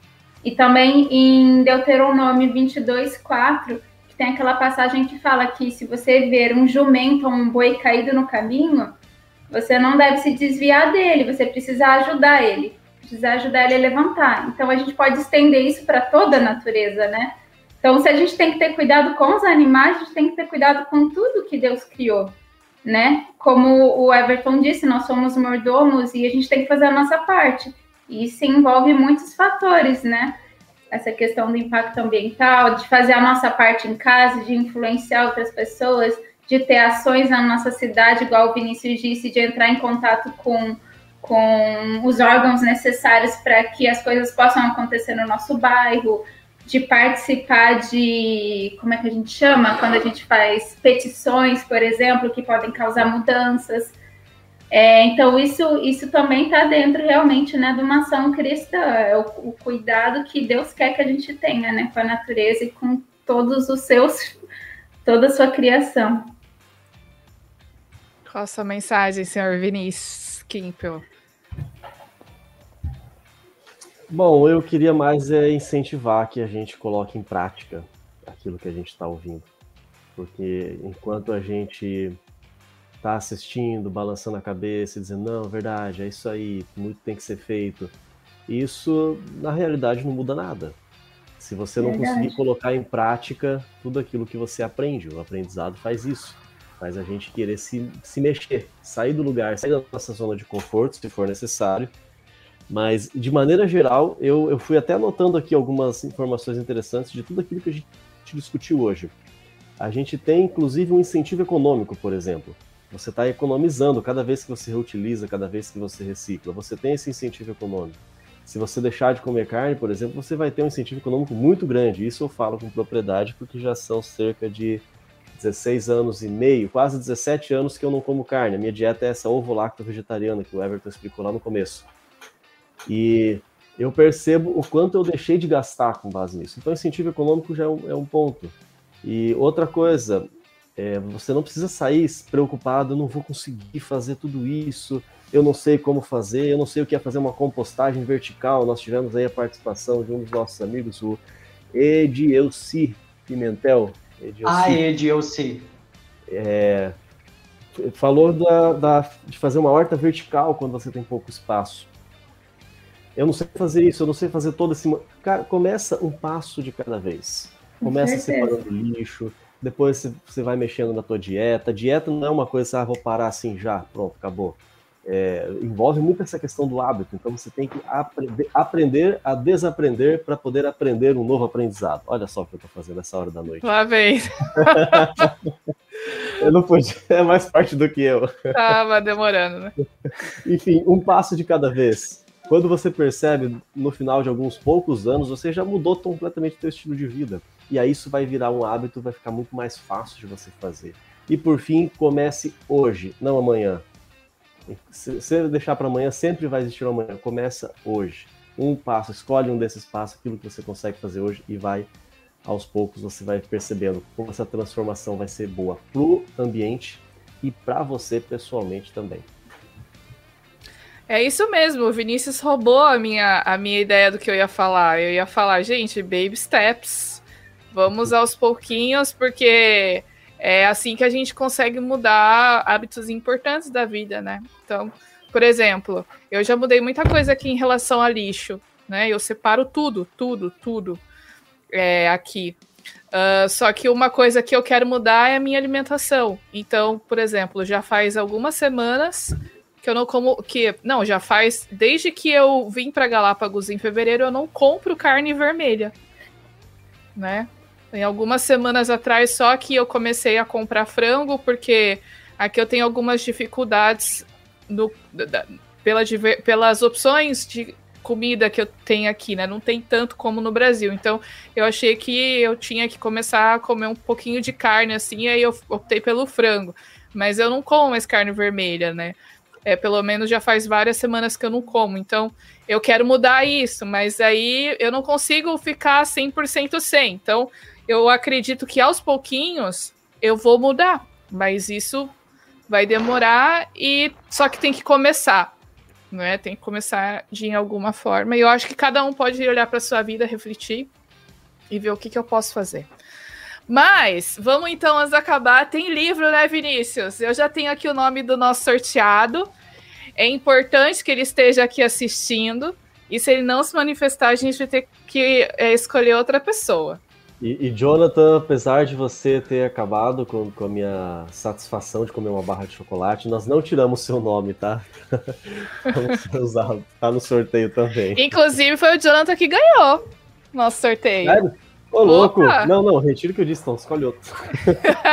E também em Deuteronômio 22, 4, que tem aquela passagem que fala que se você ver um jumento ou um boi caído no caminho, você não deve se desviar dele, você precisa ajudar ele. precisar ajudar ele a levantar. Então a gente pode estender isso para toda a natureza, né? Então, se a gente tem que ter cuidado com os animais, a gente tem que ter cuidado com tudo que Deus criou, né? Como o Everton disse, nós somos mordomos e a gente tem que fazer a nossa parte. E isso envolve muitos fatores, né? Essa questão do impacto ambiental, de fazer a nossa parte em casa, de influenciar outras pessoas, de ter ações na nossa cidade, igual o Vinícius disse, de entrar em contato com, com os órgãos necessários para que as coisas possam acontecer no nosso bairro, de participar de, como é que a gente chama? Quando a gente faz petições, por exemplo, que podem causar mudanças. É, então, isso, isso também está dentro realmente né, de uma ação cristã, é o, o, cuidado que Deus quer que a gente tenha né, com a natureza e com todos os seus, toda a sua criação. Qual a sua mensagem, senhor Vinícius Kimpel? Bom, eu queria mais é incentivar que a gente coloque em prática aquilo que a gente está ouvindo. Porque enquanto a gente está assistindo, balançando a cabeça e dizendo, não, verdade, é isso aí, muito tem que ser feito, isso na realidade não muda nada. Se você não verdade. conseguir colocar em prática tudo aquilo que você aprende, o aprendizado faz isso. Faz a gente querer se, se mexer, sair do lugar, sair da nossa zona de conforto, se for necessário, mas, de maneira geral, eu, eu fui até anotando aqui algumas informações interessantes de tudo aquilo que a gente discutiu hoje. A gente tem, inclusive, um incentivo econômico, por exemplo. Você está economizando cada vez que você reutiliza, cada vez que você recicla. Você tem esse incentivo econômico. Se você deixar de comer carne, por exemplo, você vai ter um incentivo econômico muito grande. Isso eu falo com propriedade porque já são cerca de 16 anos e meio, quase 17 anos que eu não como carne. A minha dieta é essa ovo-lacto vegetariana que o Everton explicou lá no começo. E eu percebo o quanto eu deixei de gastar com base nisso. Então, incentivo econômico já é um, é um ponto. E outra coisa, é, você não precisa sair preocupado, eu não vou conseguir fazer tudo isso, eu não sei como fazer, eu não sei o que é fazer uma compostagem vertical. Nós tivemos aí a participação de um dos nossos amigos, o Edielci Pimentel. Edielci. Ah, Edielci. É, falou da, da, de fazer uma horta vertical quando você tem pouco espaço eu não sei fazer isso, eu não sei fazer todo esse. Cara, começa um passo de cada vez. Começa separando lixo, depois você vai mexendo na tua dieta. Dieta não é uma coisa, ah, vou parar assim já, pronto, acabou. É, envolve muito essa questão do hábito, então você tem que aprender, aprender a desaprender para poder aprender um novo aprendizado. Olha só o que eu estou fazendo essa hora da noite. Lá vem. eu não podia, é mais parte do que eu. Tava demorando, né? Enfim, um passo de cada vez. Quando você percebe, no final de alguns poucos anos, você já mudou completamente o seu estilo de vida. E aí isso vai virar um hábito, vai ficar muito mais fácil de você fazer. E por fim, comece hoje, não amanhã. Se você deixar para amanhã, sempre vai existir um amanhã. Começa hoje. Um passo, escolhe um desses passos, aquilo que você consegue fazer hoje e vai aos poucos você vai percebendo como essa transformação vai ser boa pro ambiente e para você pessoalmente também. É isso mesmo, o Vinícius roubou a minha, a minha ideia do que eu ia falar. Eu ia falar, gente, baby steps. Vamos aos pouquinhos, porque é assim que a gente consegue mudar hábitos importantes da vida, né? Então, por exemplo, eu já mudei muita coisa aqui em relação a lixo, né? Eu separo tudo, tudo, tudo é, aqui. Uh, só que uma coisa que eu quero mudar é a minha alimentação. Então, por exemplo, já faz algumas semanas que eu não como. Que, não, já faz. Desde que eu vim para Galápagos em fevereiro, eu não compro carne vermelha. Né? Tem algumas semanas atrás só que eu comecei a comprar frango, porque aqui eu tenho algumas dificuldades no, da, pela, pelas opções de comida que eu tenho aqui, né? Não tem tanto como no Brasil. Então, eu achei que eu tinha que começar a comer um pouquinho de carne, assim, aí eu optei pelo frango. Mas eu não como mais carne vermelha, né? É, pelo menos já faz várias semanas que eu não como. Então, eu quero mudar isso, mas aí eu não consigo ficar 100% sem. Então, eu acredito que aos pouquinhos eu vou mudar, mas isso vai demorar e só que tem que começar, né? Tem que começar de alguma forma. E eu acho que cada um pode olhar para sua vida, refletir e ver o que, que eu posso fazer. Mas, vamos então, antes de acabar, tem livro, né, Vinícius? Eu já tenho aqui o nome do nosso sorteado. É importante que ele esteja aqui assistindo. E se ele não se manifestar, a gente vai ter que é, escolher outra pessoa. E, e, Jonathan, apesar de você ter acabado com, com, a minha satisfação de comer uma barra de chocolate, nós não tiramos seu nome, tá? Vamos usar, tá no sorteio também. Inclusive, foi o Jonathan que ganhou nosso sorteio. Sério? Ô, louco! Opa. Não, não, retiro o que eu disse, então, escolhe outro.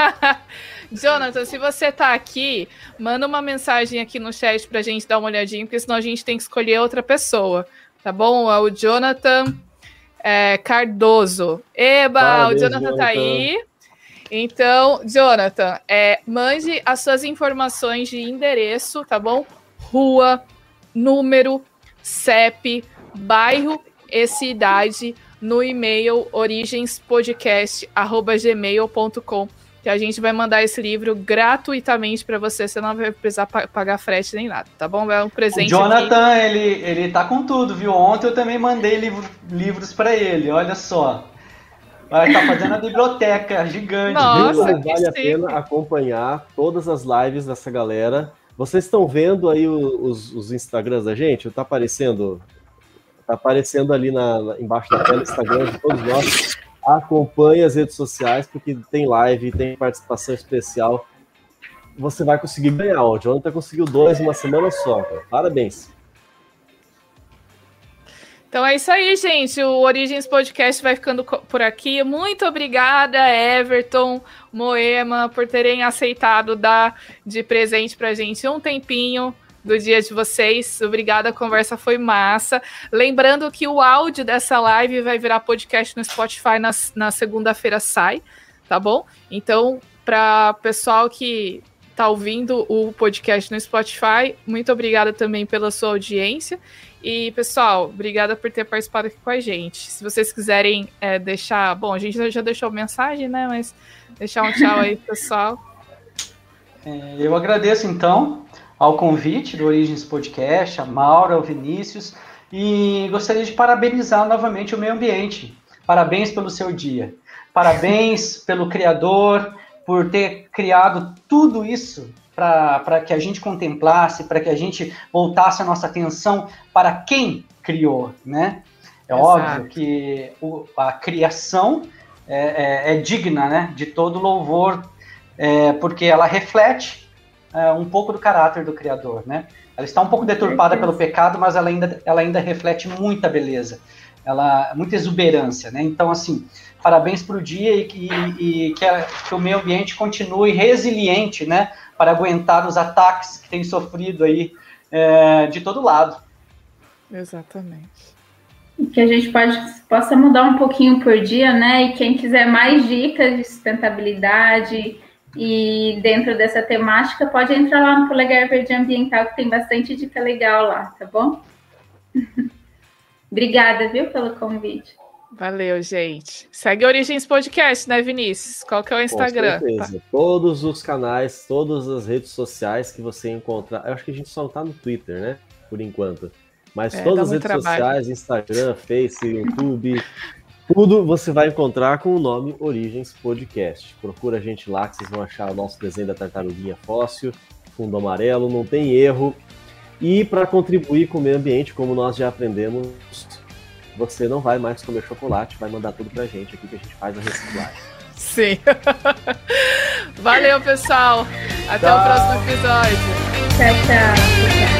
Jonathan, se você tá aqui, manda uma mensagem aqui no chat pra gente dar uma olhadinha, porque senão a gente tem que escolher outra pessoa, tá bom? É o Jonathan é, Cardoso. Eba, Parabéns, o Jonathan, Jonathan tá aí. Então, Jonathan, é, mande as suas informações de endereço, tá bom? Rua, número, CEP, bairro e cidade no e-mail origenspodcast.gmail.com que a gente vai mandar esse livro gratuitamente para você, você não vai precisar pagar frete nem nada, tá bom? É um presente. O Jonathan, aqui. ele, ele tá com tudo, viu? Ontem eu também mandei livro, livros para ele, olha só. Vai estar tá fazendo a biblioteca gigante. Nossa, viu? Vale a pena acompanhar todas as lives dessa galera. Vocês estão vendo aí os, os Instagrams da gente? Tá aparecendo? Tá aparecendo ali na, embaixo da tela Instagram de todos nós acompanhe as redes sociais, porque tem live, tem participação especial. Você vai conseguir ganhar. O Jonathan conseguiu dois em uma semana só. Cara. Parabéns. Então é isso aí, gente. O Origens Podcast vai ficando por aqui. Muito obrigada, Everton, Moema, por terem aceitado dar de presente pra gente um tempinho do dia de vocês. Obrigada, a conversa foi massa. Lembrando que o áudio dessa live vai virar podcast no Spotify na, na segunda-feira sai, tá bom? Então, para pessoal que tá ouvindo o podcast no Spotify, muito obrigada também pela sua audiência. E, pessoal, obrigada por ter participado aqui com a gente. Se vocês quiserem é, deixar. Bom, a gente já deixou mensagem, né? Mas deixar um tchau aí, pessoal. É, eu agradeço, então ao convite do Origens Podcast, a Maura, ao Vinícius, e gostaria de parabenizar novamente o meio ambiente. Parabéns pelo seu dia. Parabéns pelo Criador por ter criado tudo isso para que a gente contemplasse, para que a gente voltasse a nossa atenção para quem criou, né? É Exato. óbvio que o, a criação é, é, é, digna né, de todo louvor, é, porque ela reflete é, um pouco do caráter do Criador, né? Ela está um pouco deturpada pelo pecado, mas ela ainda, ela ainda reflete muita beleza, ela muita exuberância, né? Então, assim, parabéns para o dia e, e, e que, a, que, o meio ambiente continue resiliente, né? Para aguentar os ataques que tem sofrido aí é, de todo lado. Exatamente. Que a gente pode, possa mudar um pouquinho por dia, né? E quem quiser mais dicas de sustentabilidade, e dentro dessa temática, pode entrar lá no Polegar Verde Ambiental, que tem bastante dica legal lá, tá bom? Obrigada, viu, pelo convite. Valeu, gente. Segue Origens Podcast, né, Vinícius? Qual que é o Instagram? Com certeza. Tá. Todos os canais, todas as redes sociais que você encontrar. Eu acho que a gente só não tá no Twitter, né? Por enquanto. Mas é, todas as redes trabalho. sociais, Instagram, Face, YouTube, tudo você vai encontrar com o nome Origens Podcast. Procura a gente lá que vocês vão achar o nosso desenho da tartaruguinha fóssil, fundo amarelo, não tem erro. E para contribuir com o meio ambiente, como nós já aprendemos, você não vai mais comer chocolate, vai mandar tudo pra gente aqui que a gente faz a reciclagem. Sim. Valeu, pessoal. Até tchau. o próximo episódio. Tchau, tchau.